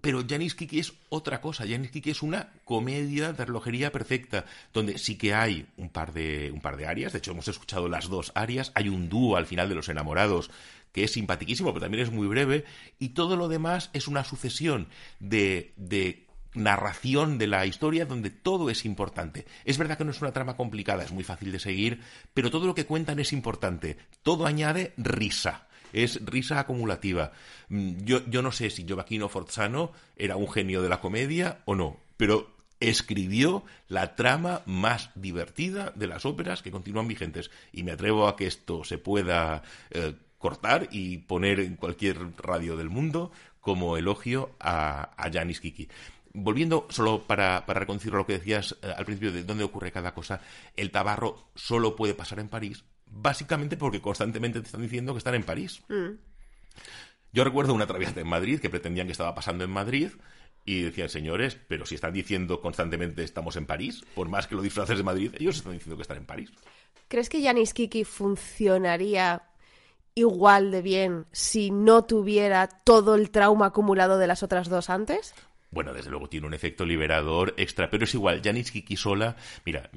Pero Janis Kiki es otra cosa. Janis Kiki es una comedia de relojería perfecta, donde sí que hay un par de, un par de arias. De hecho, hemos escuchado las dos arias. Hay un dúo al final de Los Enamorados que es simpaticísimo, pero también es muy breve. Y todo lo demás es una sucesión de, de narración de la historia donde todo es importante. Es verdad que no es una trama complicada, es muy fácil de seguir, pero todo lo que cuentan es importante. Todo añade risa es risa acumulativa. Yo, yo no sé si Gioacchino Forzano era un genio de la comedia o no, pero escribió la trama más divertida de las óperas que continúan vigentes. Y me atrevo a que esto se pueda eh, cortar y poner en cualquier radio del mundo como elogio a, a Janis Kiki. Volviendo solo para, para reconciliar lo que decías eh, al principio de dónde ocurre cada cosa, el tabarro solo puede pasar en París, básicamente porque constantemente te están diciendo que están en París.
Mm.
Yo recuerdo una traviata en Madrid que pretendían que estaba pasando en Madrid y decían, señores, pero si están diciendo constantemente estamos en París, por más que lo disfraces de Madrid, ellos están diciendo que están en París.
¿Crees que Janis Kiki funcionaría igual de bien si no tuviera todo el trauma acumulado de las otras dos antes?
Bueno, desde luego tiene un efecto liberador extra, pero es igual, Kiki sola, mira,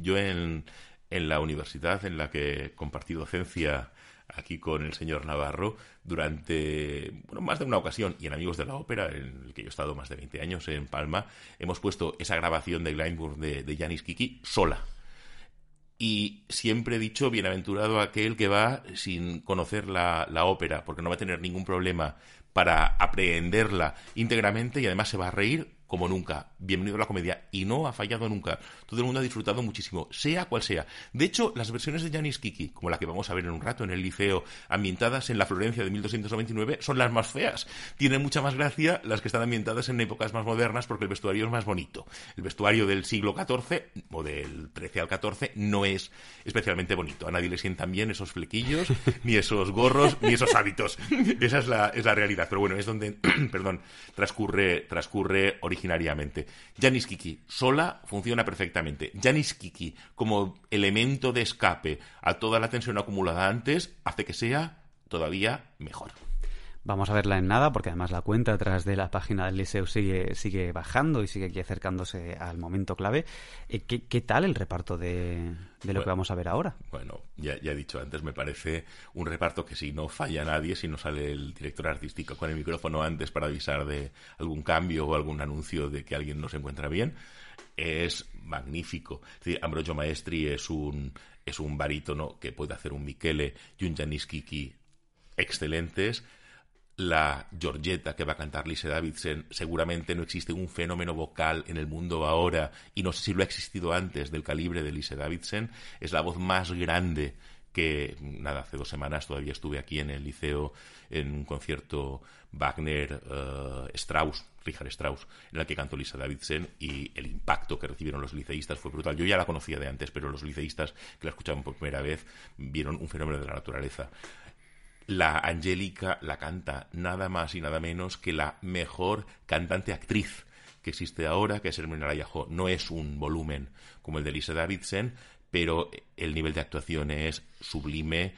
yo en, en la universidad en la que compartí docencia aquí con el señor Navarro durante bueno, más de una ocasión y en Amigos de la Ópera, en el que yo he estado más de 20 años en Palma, hemos puesto esa grabación de Glyndebourne de, de Janis Kiki sola. Y siempre he dicho, bienaventurado aquel que va sin conocer la, la ópera, porque no va a tener ningún problema para aprehenderla íntegramente y además se va a reír como nunca. Bienvenido a la comedia. Y no ha fallado nunca. Todo el mundo ha disfrutado muchísimo, sea cual sea. De hecho, las versiones de Janis Kiki, como la que vamos a ver en un rato en el liceo, ambientadas en la Florencia de 1299, son las más feas. Tienen mucha más gracia las que están ambientadas en épocas más modernas porque el vestuario es más bonito. El vestuario del siglo XIV, o del XIII al XIV, no es especialmente bonito. A nadie le sientan bien esos flequillos, ni esos gorros, ni esos hábitos. Esa es la, es la realidad. Pero bueno, es donde, perdón, transcurre, transcurre originariamente. Janis Kiki sola funciona perfectamente. Janis Kiki como elemento de escape a toda la tensión acumulada antes hace que sea todavía mejor.
Vamos a verla en nada, porque además la cuenta atrás de la página del liceo sigue, sigue bajando y sigue aquí acercándose al momento clave. Eh, ¿Qué, qué tal el reparto de, de lo
Bueno.
que vamos a ver ahora?
Bueno, ya, ya he dicho antes, me parece un reparto que si no falla nadie, si no sale el director artístico con el micrófono antes para avisar de algún cambio o algún anuncio de que alguien no se encuentra bien, es magnífico. Es decir, Ambrogio Maestri es un, es un barítono que puede hacer un Michele y un Janis Kiki excelentes. La Georgetta que va a cantar Lise Davidson, seguramente no existe un fenómeno vocal en el mundo ahora, y no sé si lo ha existido antes del calibre de Lise Davidson, es la voz más grande que, nada, hace dos semanas todavía estuve aquí en el liceo en un concierto Wagner, eh, Strauss, Richard Strauss, en el que cantó Lisa Davidson y el impacto que recibieron los liceístas fue brutal. Yo ya la conocía de antes, pero los liceístas que la escuchaban por primera vez vieron un fenómeno de la naturaleza. La Angélica la canta nada más y nada menos que la mejor cantante actriz que existe ahora, que es Hermione Layajo. No es un volumen como el de Lisa Davidson, pero el nivel de actuación es sublime,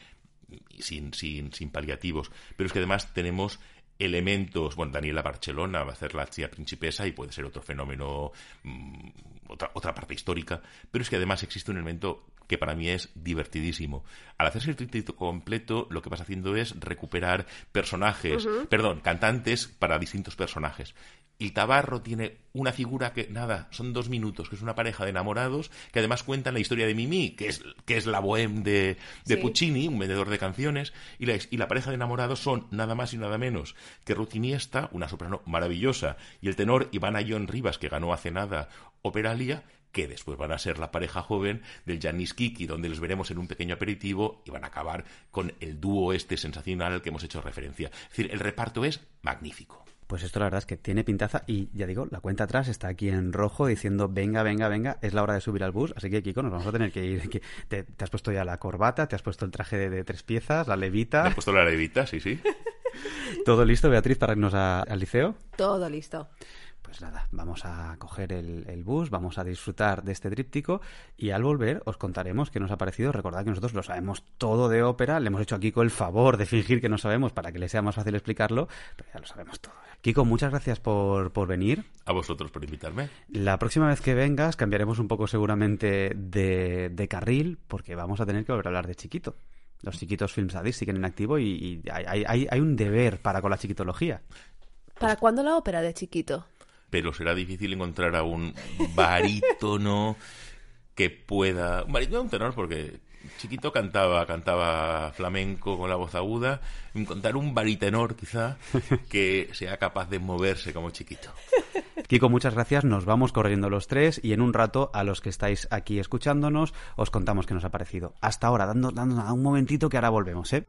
sin, sin, sin paliativos. Pero es que además tenemos elementos, bueno, Daniela Barcelona va a hacer la tía principesa y puede ser otro fenómeno, mm, otra, otra parte histórica, pero es que además existe un elemento que para mí es divertidísimo. Al hacerse el tríptico completo, lo que vas haciendo es recuperar personajes, perdón, cantantes para distintos personajes. Y Tabarro tiene una figura que, nada, son dos minutos, que es una pareja de enamorados, que además cuentan la historia de Mimi, que es, que es la bohème de, de Puccini, un vendedor de canciones, y la, y la pareja de enamorados son nada más y nada menos que Ruth Iniesta, una soprano maravillosa, y el tenor Iván Ayón Rivas, que ganó hace nada Operalia, que después van a ser la pareja joven del Janis Kiki, donde les veremos en un pequeño aperitivo y van a acabar con el dúo este sensacional al que hemos hecho referencia. Es decir, el reparto es magnífico.
Pues esto la verdad es que tiene pintaza y ya digo, la cuenta atrás está aquí en rojo diciendo venga, venga, venga, es la hora de subir al bus, así que Kiko, nos vamos a tener que ir. Te, te has puesto ya la corbata, te has puesto el traje de, de tres piezas, la levita.
¿Te has puesto la levita? Sí, sí.
¿Todo listo, Beatriz, para irnos a- al liceo?
Todo listo.
Pues nada, vamos a coger el, el bus, vamos a disfrutar de este tríptico y al volver os contaremos qué nos ha parecido. Recordad que nosotros lo sabemos todo de ópera, le hemos hecho a Kiko el favor de fingir que no sabemos para que le sea más fácil explicarlo, pero ya lo sabemos todo. Kiko, muchas gracias por, por venir.
A vosotros por invitarme.
La próxima vez que vengas cambiaremos un poco seguramente de, de carril porque vamos a tener que volver a hablar de chiquito. Los chiquitos Film Sadis siguen en activo y, y hay, hay- hay un deber para con la chiquitología.
¿Para cuándo la ópera de chiquito?
Pero será difícil encontrar a un barítono que pueda... Un barítono, un tenor, porque chiquito cantaba, cantaba flamenco con la voz aguda. Encontrar un baritenor, quizá, que sea capaz de moverse como chiquito.
Kiko, muchas gracias. Nos vamos corriendo los tres y en un rato a los que estáis aquí escuchándonos os contamos qué nos ha parecido. Hasta ahora, dando, dando un momentito que ahora volvemos, ¿eh?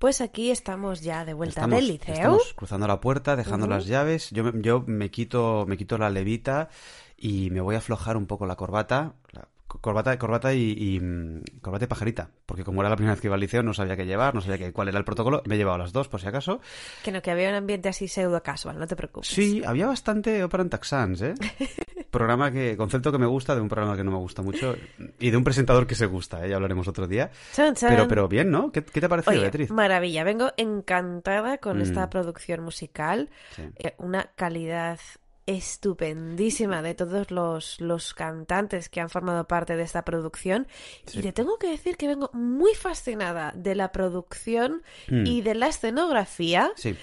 Pues aquí estamos ya de vuelta
Estamos,
del liceo.
estamos cruzando la puerta, dejando las llaves. Yo, me- yo me quito me quito la levita y me voy a aflojar un poco la corbata. La co- corbata, corbata y, y, mm, corbata y pajarita. Porque como era la primera vez que iba al liceo, no sabía qué llevar, no sabía qué, cuál era el protocolo. Me he llevado las dos, por si acaso.
Que no, que había un ambiente así pseudo casual, no te preocupes.
Sí, había bastante ópera en Texans, ¿eh? Programa que, concepto que me gusta de un programa que no me gusta mucho y de un presentador que se gusta, ¿eh? Ya hablaremos otro día.
Chan, chan.
Pero, pero bien, ¿no? ¿Qué, qué te ha parecido,
Oye,
Beatriz?
maravilla. Vengo encantada con
Mm.
esta producción musical.
Sí.
Eh, una calidad estupendísima de todos los, los cantantes que han formado parte de esta producción.
Sí.
Y te tengo que decir que vengo muy fascinada de la producción
Mm.
y de la escenografía,
Sí.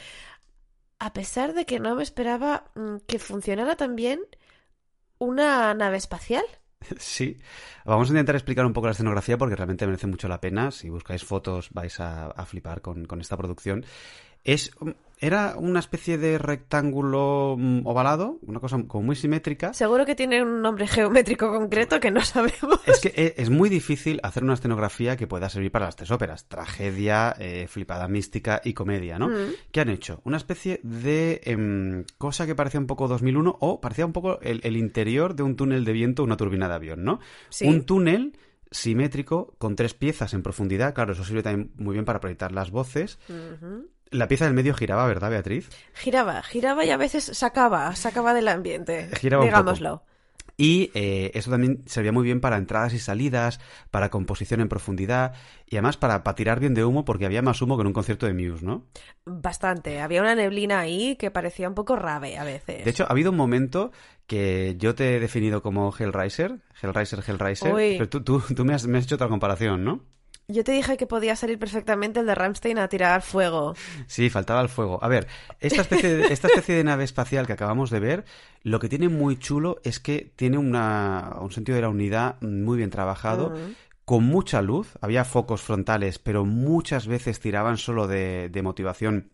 a pesar de que no me esperaba mm, que funcionara también una nave espacial.
Sí, vamos a intentar explicar un poco la escenografía porque realmente merece mucho la pena. Si buscáis fotos vais a, flipar con, con esta producción. Es, era una especie de rectángulo mm, ovalado, una cosa como muy simétrica.
Seguro que tiene un nombre geométrico concreto que no sabemos.
Es que e- es muy difícil hacer una escenografía que pueda servir para las tres óperas, tragedia, eh, flipada mística y comedia, ¿no?
Mm.
¿Qué han hecho? Una especie de em, cosa que parecía un poco 2001 o parecía un poco el, el interior de un túnel de viento o una turbina de avión, ¿no?
Sí.
Un túnel simétrico con tres piezas en profundidad, claro, eso sirve también muy bien para proyectar las voces. La pieza del medio giraba, ¿verdad, Beatriz?
Giraba, giraba y a veces sacaba, sacaba del ambiente.
Giraba un poco.
digámoslo.
Y eh, eso también servía muy bien para entradas y salidas, para composición en profundidad y además para, para tirar bien de humo porque había más humo que en un concierto de Muse, ¿no?
Bastante. Había una neblina ahí que parecía un poco rave a veces.
De hecho, ha habido un momento que yo te he definido como Hellraiser, Hellraiser, Hellraiser,
Uy.
pero tú, tú, tú me, has, me has hecho otra comparación, ¿no?
Yo te dije que podía salir perfectamente el de Ramstein a tirar fuego.
Sí, faltaba el fuego. A ver, esta especie, de, esta especie de nave espacial que acabamos de ver, lo que tiene muy chulo es que tiene una, un sentido de la unidad muy bien trabajado,
Mm.
con mucha luz. Había focos frontales, pero muchas veces tiraban solo de, de motivación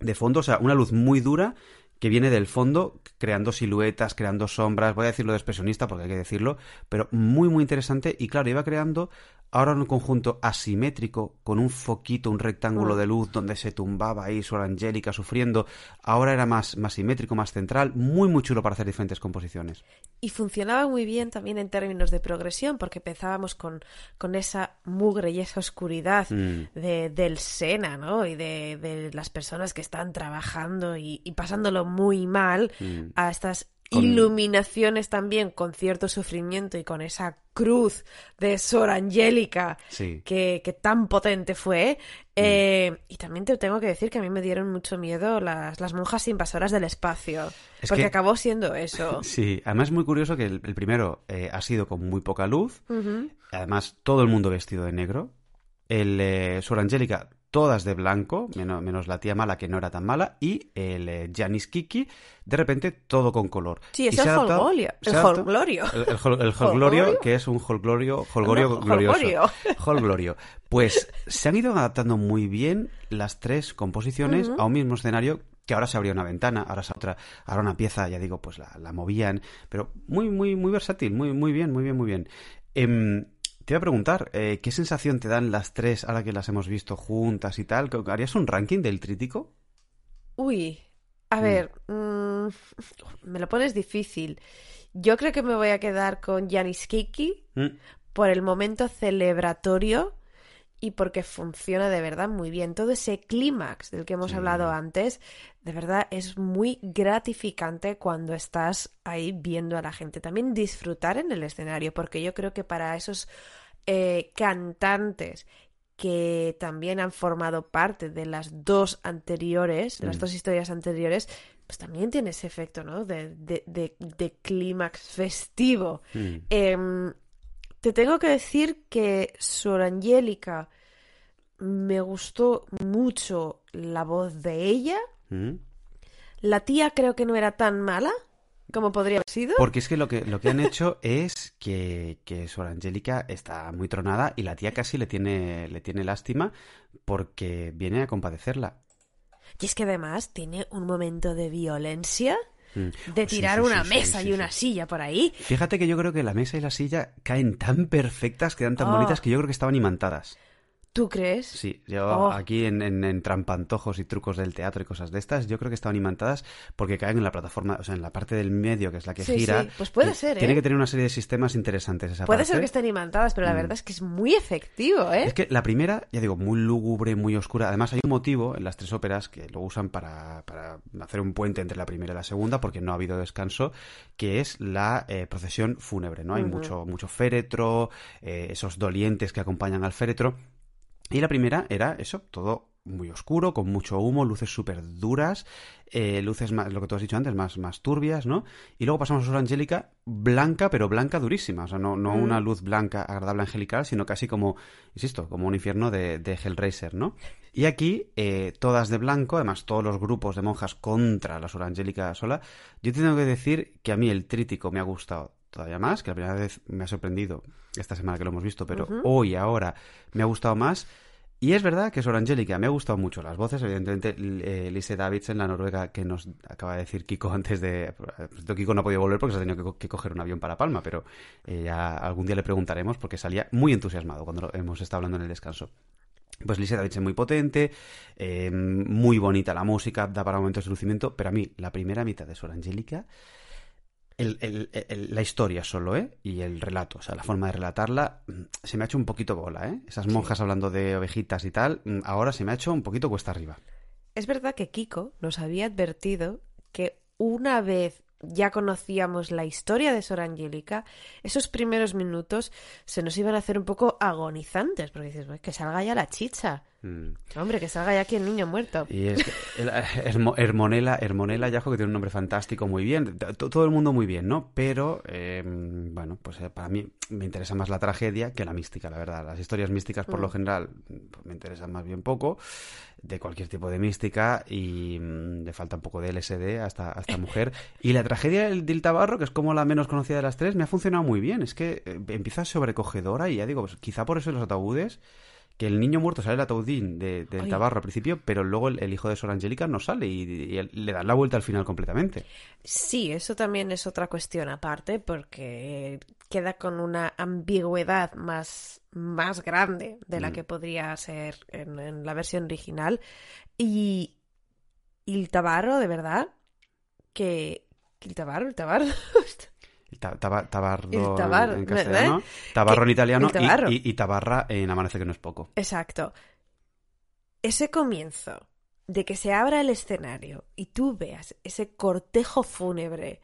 de fondo. O sea, una luz muy dura que viene del fondo, creando siluetas, creando sombras. Voy a decirlo de expresionista porque hay que decirlo, pero muy, muy interesante. Y claro, iba creando ahora un conjunto asimétrico con un foquito, un rectángulo
Mm.
de luz donde se tumbaba ahí Sor Angélica sufriendo. Ahora era más, más simétrico, más central. Muy, muy chulo para hacer diferentes composiciones.
Y funcionaba muy bien también en términos de progresión, porque empezábamos con, con esa mugre y esa oscuridad
Mm.
de, del Sena, ¿no? Y de, de las personas que están trabajando y, y pasándolo muy mal,
Mm.
a estas
Con-
iluminaciones también con cierto sufrimiento y con esa cruz de Sor Angélica
Sí.
que, que tan potente fue. Eh, y también te tengo que decir que a mí me dieron mucho miedo las, las monjas invasoras del espacio.
Es
porque
que-
acabó siendo eso.
Sí, además es muy curioso que el, el primero eh, ha sido con muy poca luz, además todo el mundo vestido de negro, el eh, Sor Angélica todas de blanco, menos, menos la tía mala que no era tan mala, y el eh, Janis Kiki, de repente todo con color.
Sí, es el Holgorio. El.
El, el, el
¿Holgorio?
Holglorio, que es un Holglorio, Holgorio
No,
glorioso.
Holgorio.
Pues se han ido adaptando muy bien las tres composiciones a un mismo escenario que ahora se abría una ventana, ahora se otra, ahora una pieza, ya digo, pues la, la movían, pero muy, muy, muy versátil, muy, muy bien, muy bien, muy bien. Em, te iba a preguntar, eh, ¿qué sensación te dan las tres ahora que las hemos visto juntas y tal? ¿Harías un ranking del trítico?
Uy, a ver, mm, me lo pones difícil. Yo creo que me voy a quedar con Janis Kiki
Mm,
por el momento celebratorio y porque funciona de verdad muy bien. Todo ese clímax del que hemos
Sí.
hablado antes, de verdad es muy gratificante cuando estás ahí viendo a la gente. También disfrutar en el escenario, porque yo creo que para esos eh, cantantes que también han formado parte de las dos anteriores, de las dos historias anteriores, pues también tiene ese efecto, ¿no? De, de, de, de clímax festivo.
mm.
Em, te tengo que decir que Sor Angélica me gustó mucho la voz de ella.
Mm.
La tía creo que no era tan mala como podría haber sido.
Porque es que lo que, lo que han hecho es que, que Sor Angélica está muy tronada y la tía casi le tiene, le tiene lástima porque viene a compadecerla.
Y es que además tiene un momento de violencia. De
Sí,
tirar
sí,
una
sí,
mesa y una silla por ahí.
Fíjate que yo creo que la mesa y la silla caen tan perfectas, quedan tan
Oh.
bonitas que yo creo que estaban imantadas.
¿Tú crees?
Sí, yo
Oh.
aquí en, en- en trampantojos y trucos del teatro y cosas de estas, yo creo que estaban imantadas porque caen en la plataforma, o sea, en la parte del medio, que es la que
Sí,
gira.
sí, pues puede ser,
Tiene
¿eh?
que tener una serie de sistemas interesantes esa
Puede
parte.
ser que estén imantadas, pero la
Mm.
verdad es que es muy efectivo, ¿eh?
Es que la primera, ya digo, muy lúgubre, muy oscura. Además, hay un motivo en las tres óperas que lo usan para, para hacer un puente entre la primera y la segunda, porque no ha habido descanso, que es la eh, procesión fúnebre, ¿no? Hay mucho, mucho féretro, eh, esos dolientes que acompañan al féretro. Y la primera era eso, todo muy oscuro, con mucho humo, luces súper duras, eh, luces más, lo que tú has dicho antes, más, más turbias, ¿no? Y luego pasamos a Sor Angélica, blanca, pero blanca durísima. O sea, no, no
Mm.
una luz blanca, agradable, angelical, sino casi como, insisto, como un infierno de, de Hellraiser, ¿no? Y aquí, eh, todas de blanco, además todos los grupos de monjas contra la Sor Angélica sola. Yo tengo que decir que a mí el trítico me ha gustado todavía más, que la primera vez me ha sorprendido esta semana que lo hemos visto, pero
Ujú.
hoy, ahora, me ha gustado más. Y es verdad que Sor Angélica me ha gustado mucho las voces, evidentemente eh, Lise Davidsen, la noruega que nos acaba de decir Kiko antes de... Kiko no ha podido volver porque se ha tenido que, co- que coger un avión para Palma, pero eh, ya algún día le preguntaremos porque salía muy entusiasmado cuando hemos estado hablando en el descanso. Pues Lise Davidsen muy potente, eh, muy bonita la música, da para momentos de lucimiento, pero a mí la primera mitad de Sor Angélica el- el- el- la historia solo, ¿eh? Y el relato, o sea, la forma de relatarla, mm, se me ha hecho un poquito bola, ¿eh? Esas monjas hablando de ovejitas y tal, mm, ahora se me ha hecho un poquito cuesta arriba.
Es verdad que Kiko nos había advertido que una vez ya conocíamos la historia de Sor Angélica, esos primeros minutos se nos iban a hacer un poco agonizantes, porque dices, "Pues que salga ya la chicha.
Mm.
Hombre, que salga ya aquí el niño muerto.
Y es el- Hermo- Hermonela, Hermonela Yajo, que tiene un nombre fantástico, muy bien, todo el mundo muy bien, ¿no? Pero, eh, bueno, pues eh, para mí me interesa más la tragedia que la mística, la verdad. Las historias místicas, por
Mm.
lo general, pues, me interesan más bien poco, de cualquier tipo de mística, y mm, le falta un poco de LSD a esta, a esta mujer. Y la tragedia del, del Tabarro, que es como la menos conocida de las tres, me ha funcionado muy bien. Es que eh, empieza sobrecogedora y ya digo, pues, quizá por eso los ataúdes que el niño muerto sale el ataudín de- del tabarro al principio, pero luego el, el hijo de Sor Angélica no sale y, le dan la vuelta al final completamente.
Sí, eso también es otra cuestión aparte, porque queda con una ambigüedad más, más grande de la
Mm.
que podría ser en, en la versión original. Y, y el tabarro, de verdad, que, el tabarro, el tabarro.
El ta- taba- tabardo
El tabar-
en tabarro en italiano
tabarro.
y, y- y tabarra en amanece que no es poco.
Exacto. Ese comienzo de que se abra el escenario y tú veas ese cortejo fúnebre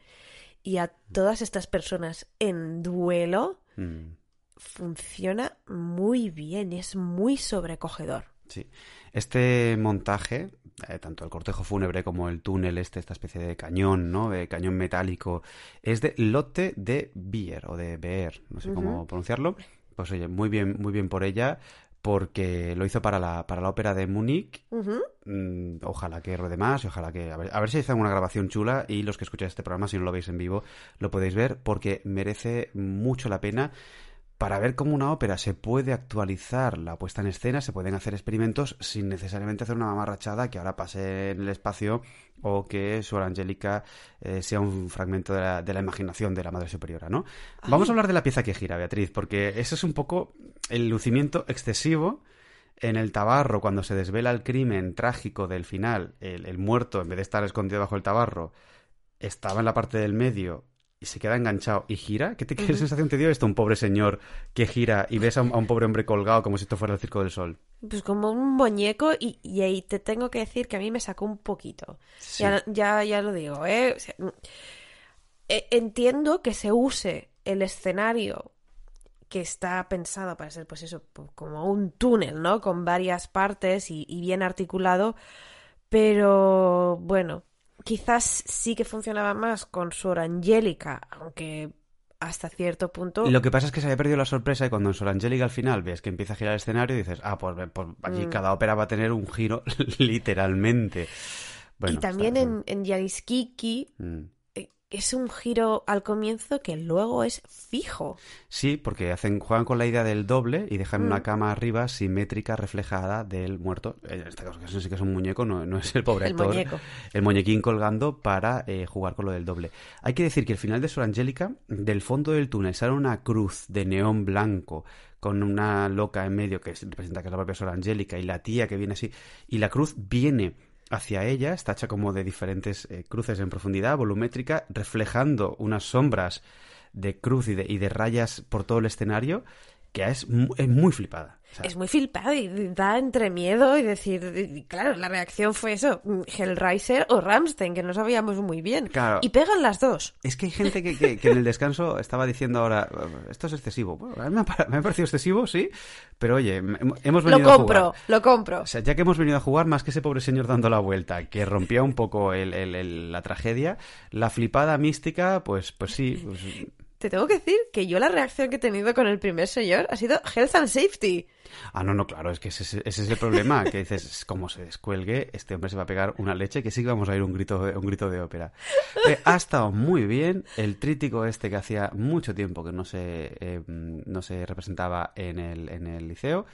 y a todas estas personas en duelo,
Mm,
funciona muy bien es muy sobrecogedor.
sí. Este montaje, eh, tanto el cortejo fúnebre como el túnel este, esta especie de cañón, ¿no? De cañón metálico, es de Lotte de Beer o de Beer, no sé cómo pronunciarlo. Pues oye, muy bien, muy bien por ella, porque lo hizo para la, para la ópera de Múnich. Mm, ojalá que ruede más y ojalá que... A ver, a ver si hacen una grabación chula y los que escucháis este programa, si no lo veis en vivo, lo podéis ver porque merece mucho la pena para ver cómo una ópera se puede actualizar la puesta en escena, se pueden hacer experimentos sin necesariamente hacer una mamarrachada que ahora pase en el espacio o que Sor Angélica eh, sea un fragmento de la, de la imaginación de la Madre Superiora, ¿no? Vamos a hablar de la pieza que gira, Beatriz, porque eso es un poco el lucimiento excesivo en el tabarro, cuando se desvela el crimen trágico del final, el, el muerto, en vez de estar escondido bajo el tabarro, estaba en la parte del medio y se queda enganchado y gira. ¿Qué, te, qué sensación te dio esto? Un pobre señor que gira y ves a un, a un pobre hombre colgado como si esto fuera el Circo del Sol.
Pues como un muñeco y, y ahí te tengo que decir que a mí me sacó un poquito.
Sí.
Ya, ya, ya lo digo, ¿eh? O sea, mm, eh, entiendo que se use el escenario que está pensado para ser, pues eso, como un túnel, ¿no? Con varias partes y, y bien articulado, pero bueno, quizás sí que funcionaba más con Sor Angélica, aunque hasta cierto punto...
Lo que pasa es que se había perdido la sorpresa y cuando en Sor Angélica al final ves que empieza a girar el escenario dices, ah, pues, pues allí
Mm.
cada ópera va a tener un giro literalmente. Bueno,
y también en, en Yariskiki
Mm.
Es un giro al comienzo que luego es fijo.
Sí, porque hacen, juegan con la idea del doble y dejan
Mm.
una cama arriba simétrica reflejada del muerto. En este caso, sí que es un muñeco, no, no es el pobre
El
actor.
muñeco.
El muñequín colgando para eh, jugar con lo del doble. Hay que decir que el final de Sor Angélica, del fondo del túnel sale una cruz de neón blanco con una loca en medio que es- representa que es la propia Sor Angélica y la tía que viene así. Y la cruz viene hacia ella, está hecha como de diferentes eh, cruces en profundidad, volumétrica, reflejando unas sombras de cruz y de, y de rayas por todo el escenario, que es, es muy flipada. O sea,
Es muy flipado y da entre miedo y decir, y claro, la reacción fue eso, mm, Hellraiser o Ramstein, que no sabíamos muy bien.
Claro.
Y pegan las dos.
Es que hay gente que, que- que en el descanso estaba diciendo ahora, esto es excesivo. Bueno, a me ha, pa- me ha parecido excesivo, sí, pero oye, hemos
Lo
venido a
compro,
jugar.
lo compro.
O sea, ya que hemos venido a jugar, más que ese pobre señor dando la vuelta, que rompía un poco el- el- el- la tragedia, la flipada mística, pues, pues sí. pues-
Te tengo que decir que yo la reacción que he tenido con el primer señor ha sido Health and Safety.
Ah, no, no, claro, es que ese, es el problema, que dices, como se descuelgue, este hombre se va a pegar una leche, que sí que vamos a ir un grito, de- un grito de ópera. Eh, ha estado muy bien, el trítico este que hacía mucho tiempo que no se, eh, no se representaba en el, en el liceo,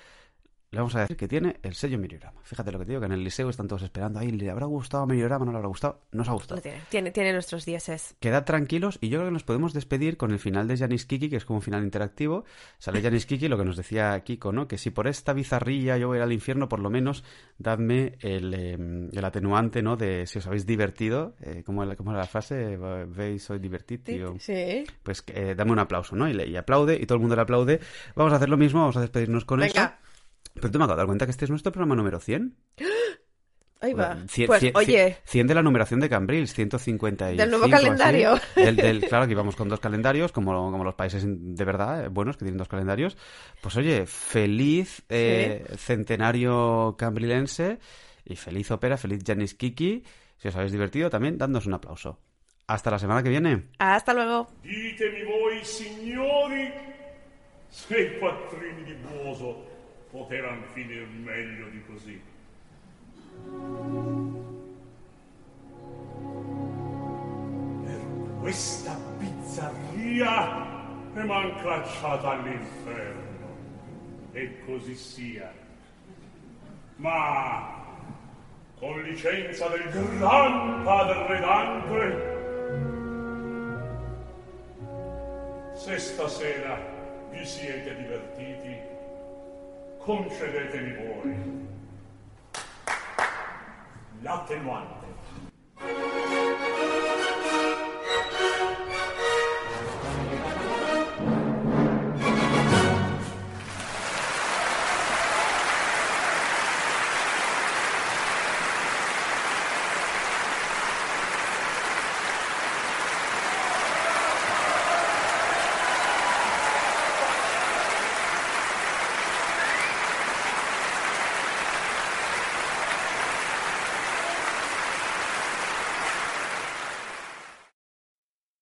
le vamos a decir que tiene el sello Miriorama. Fíjate lo que te digo, que en el liceo están todos esperando, ahí, ¿le habrá gustado Miriorama? ¿No le habrá gustado? Nos ha gustado.
Lo tiene, tiene, tiene nuestros dieces.
Quedad tranquilos y yo creo que nos podemos despedir con el final de Janis Kiki, que es como un final interactivo. Sale Janis Kiki, lo que nos decía Kiko, ¿no? Que si por esta bizarrilla yo voy a ir al infierno, por lo menos dadme el, eh, el atenuante, ¿no? De si os habéis divertido. Eh, ¿cómo, era- ¿Cómo era la frase? ¿Veis, soy divertido?
Sí.
Pues eh, dame un aplauso, ¿no? Y, le- y aplaude, y todo el mundo le aplaude. Vamos a hacer lo mismo, vamos a despedirnos con
Venga.
eso. Pero tú me acabo de dar cuenta que este es nuestro programa número 100.
Ahí va.
Cien-
pues,
cien-
oye,
100 de la numeración de Cambrils, 155.
Del nuevo
así.
calendario.
Del, del- claro, que íbamos con dos calendarios, como, como los países de verdad, eh, buenos, que tienen dos calendarios. Pues oye, feliz eh, centenario cambrilense y feliz ópera, feliz Janis Kiki. Si os habéis divertido, también dadnos un aplauso. Hasta la semana que viene.
hasta luego.
Ditemi voi, signori, se quattrini di Buoso poteran finir meglio di così. Per questa bizzarria e m'han cacciata all'inferno. E così sia. Ma con licenza del gran padre Dante Se stasera vi siete divertiti, concedetemi voi l'attenuante.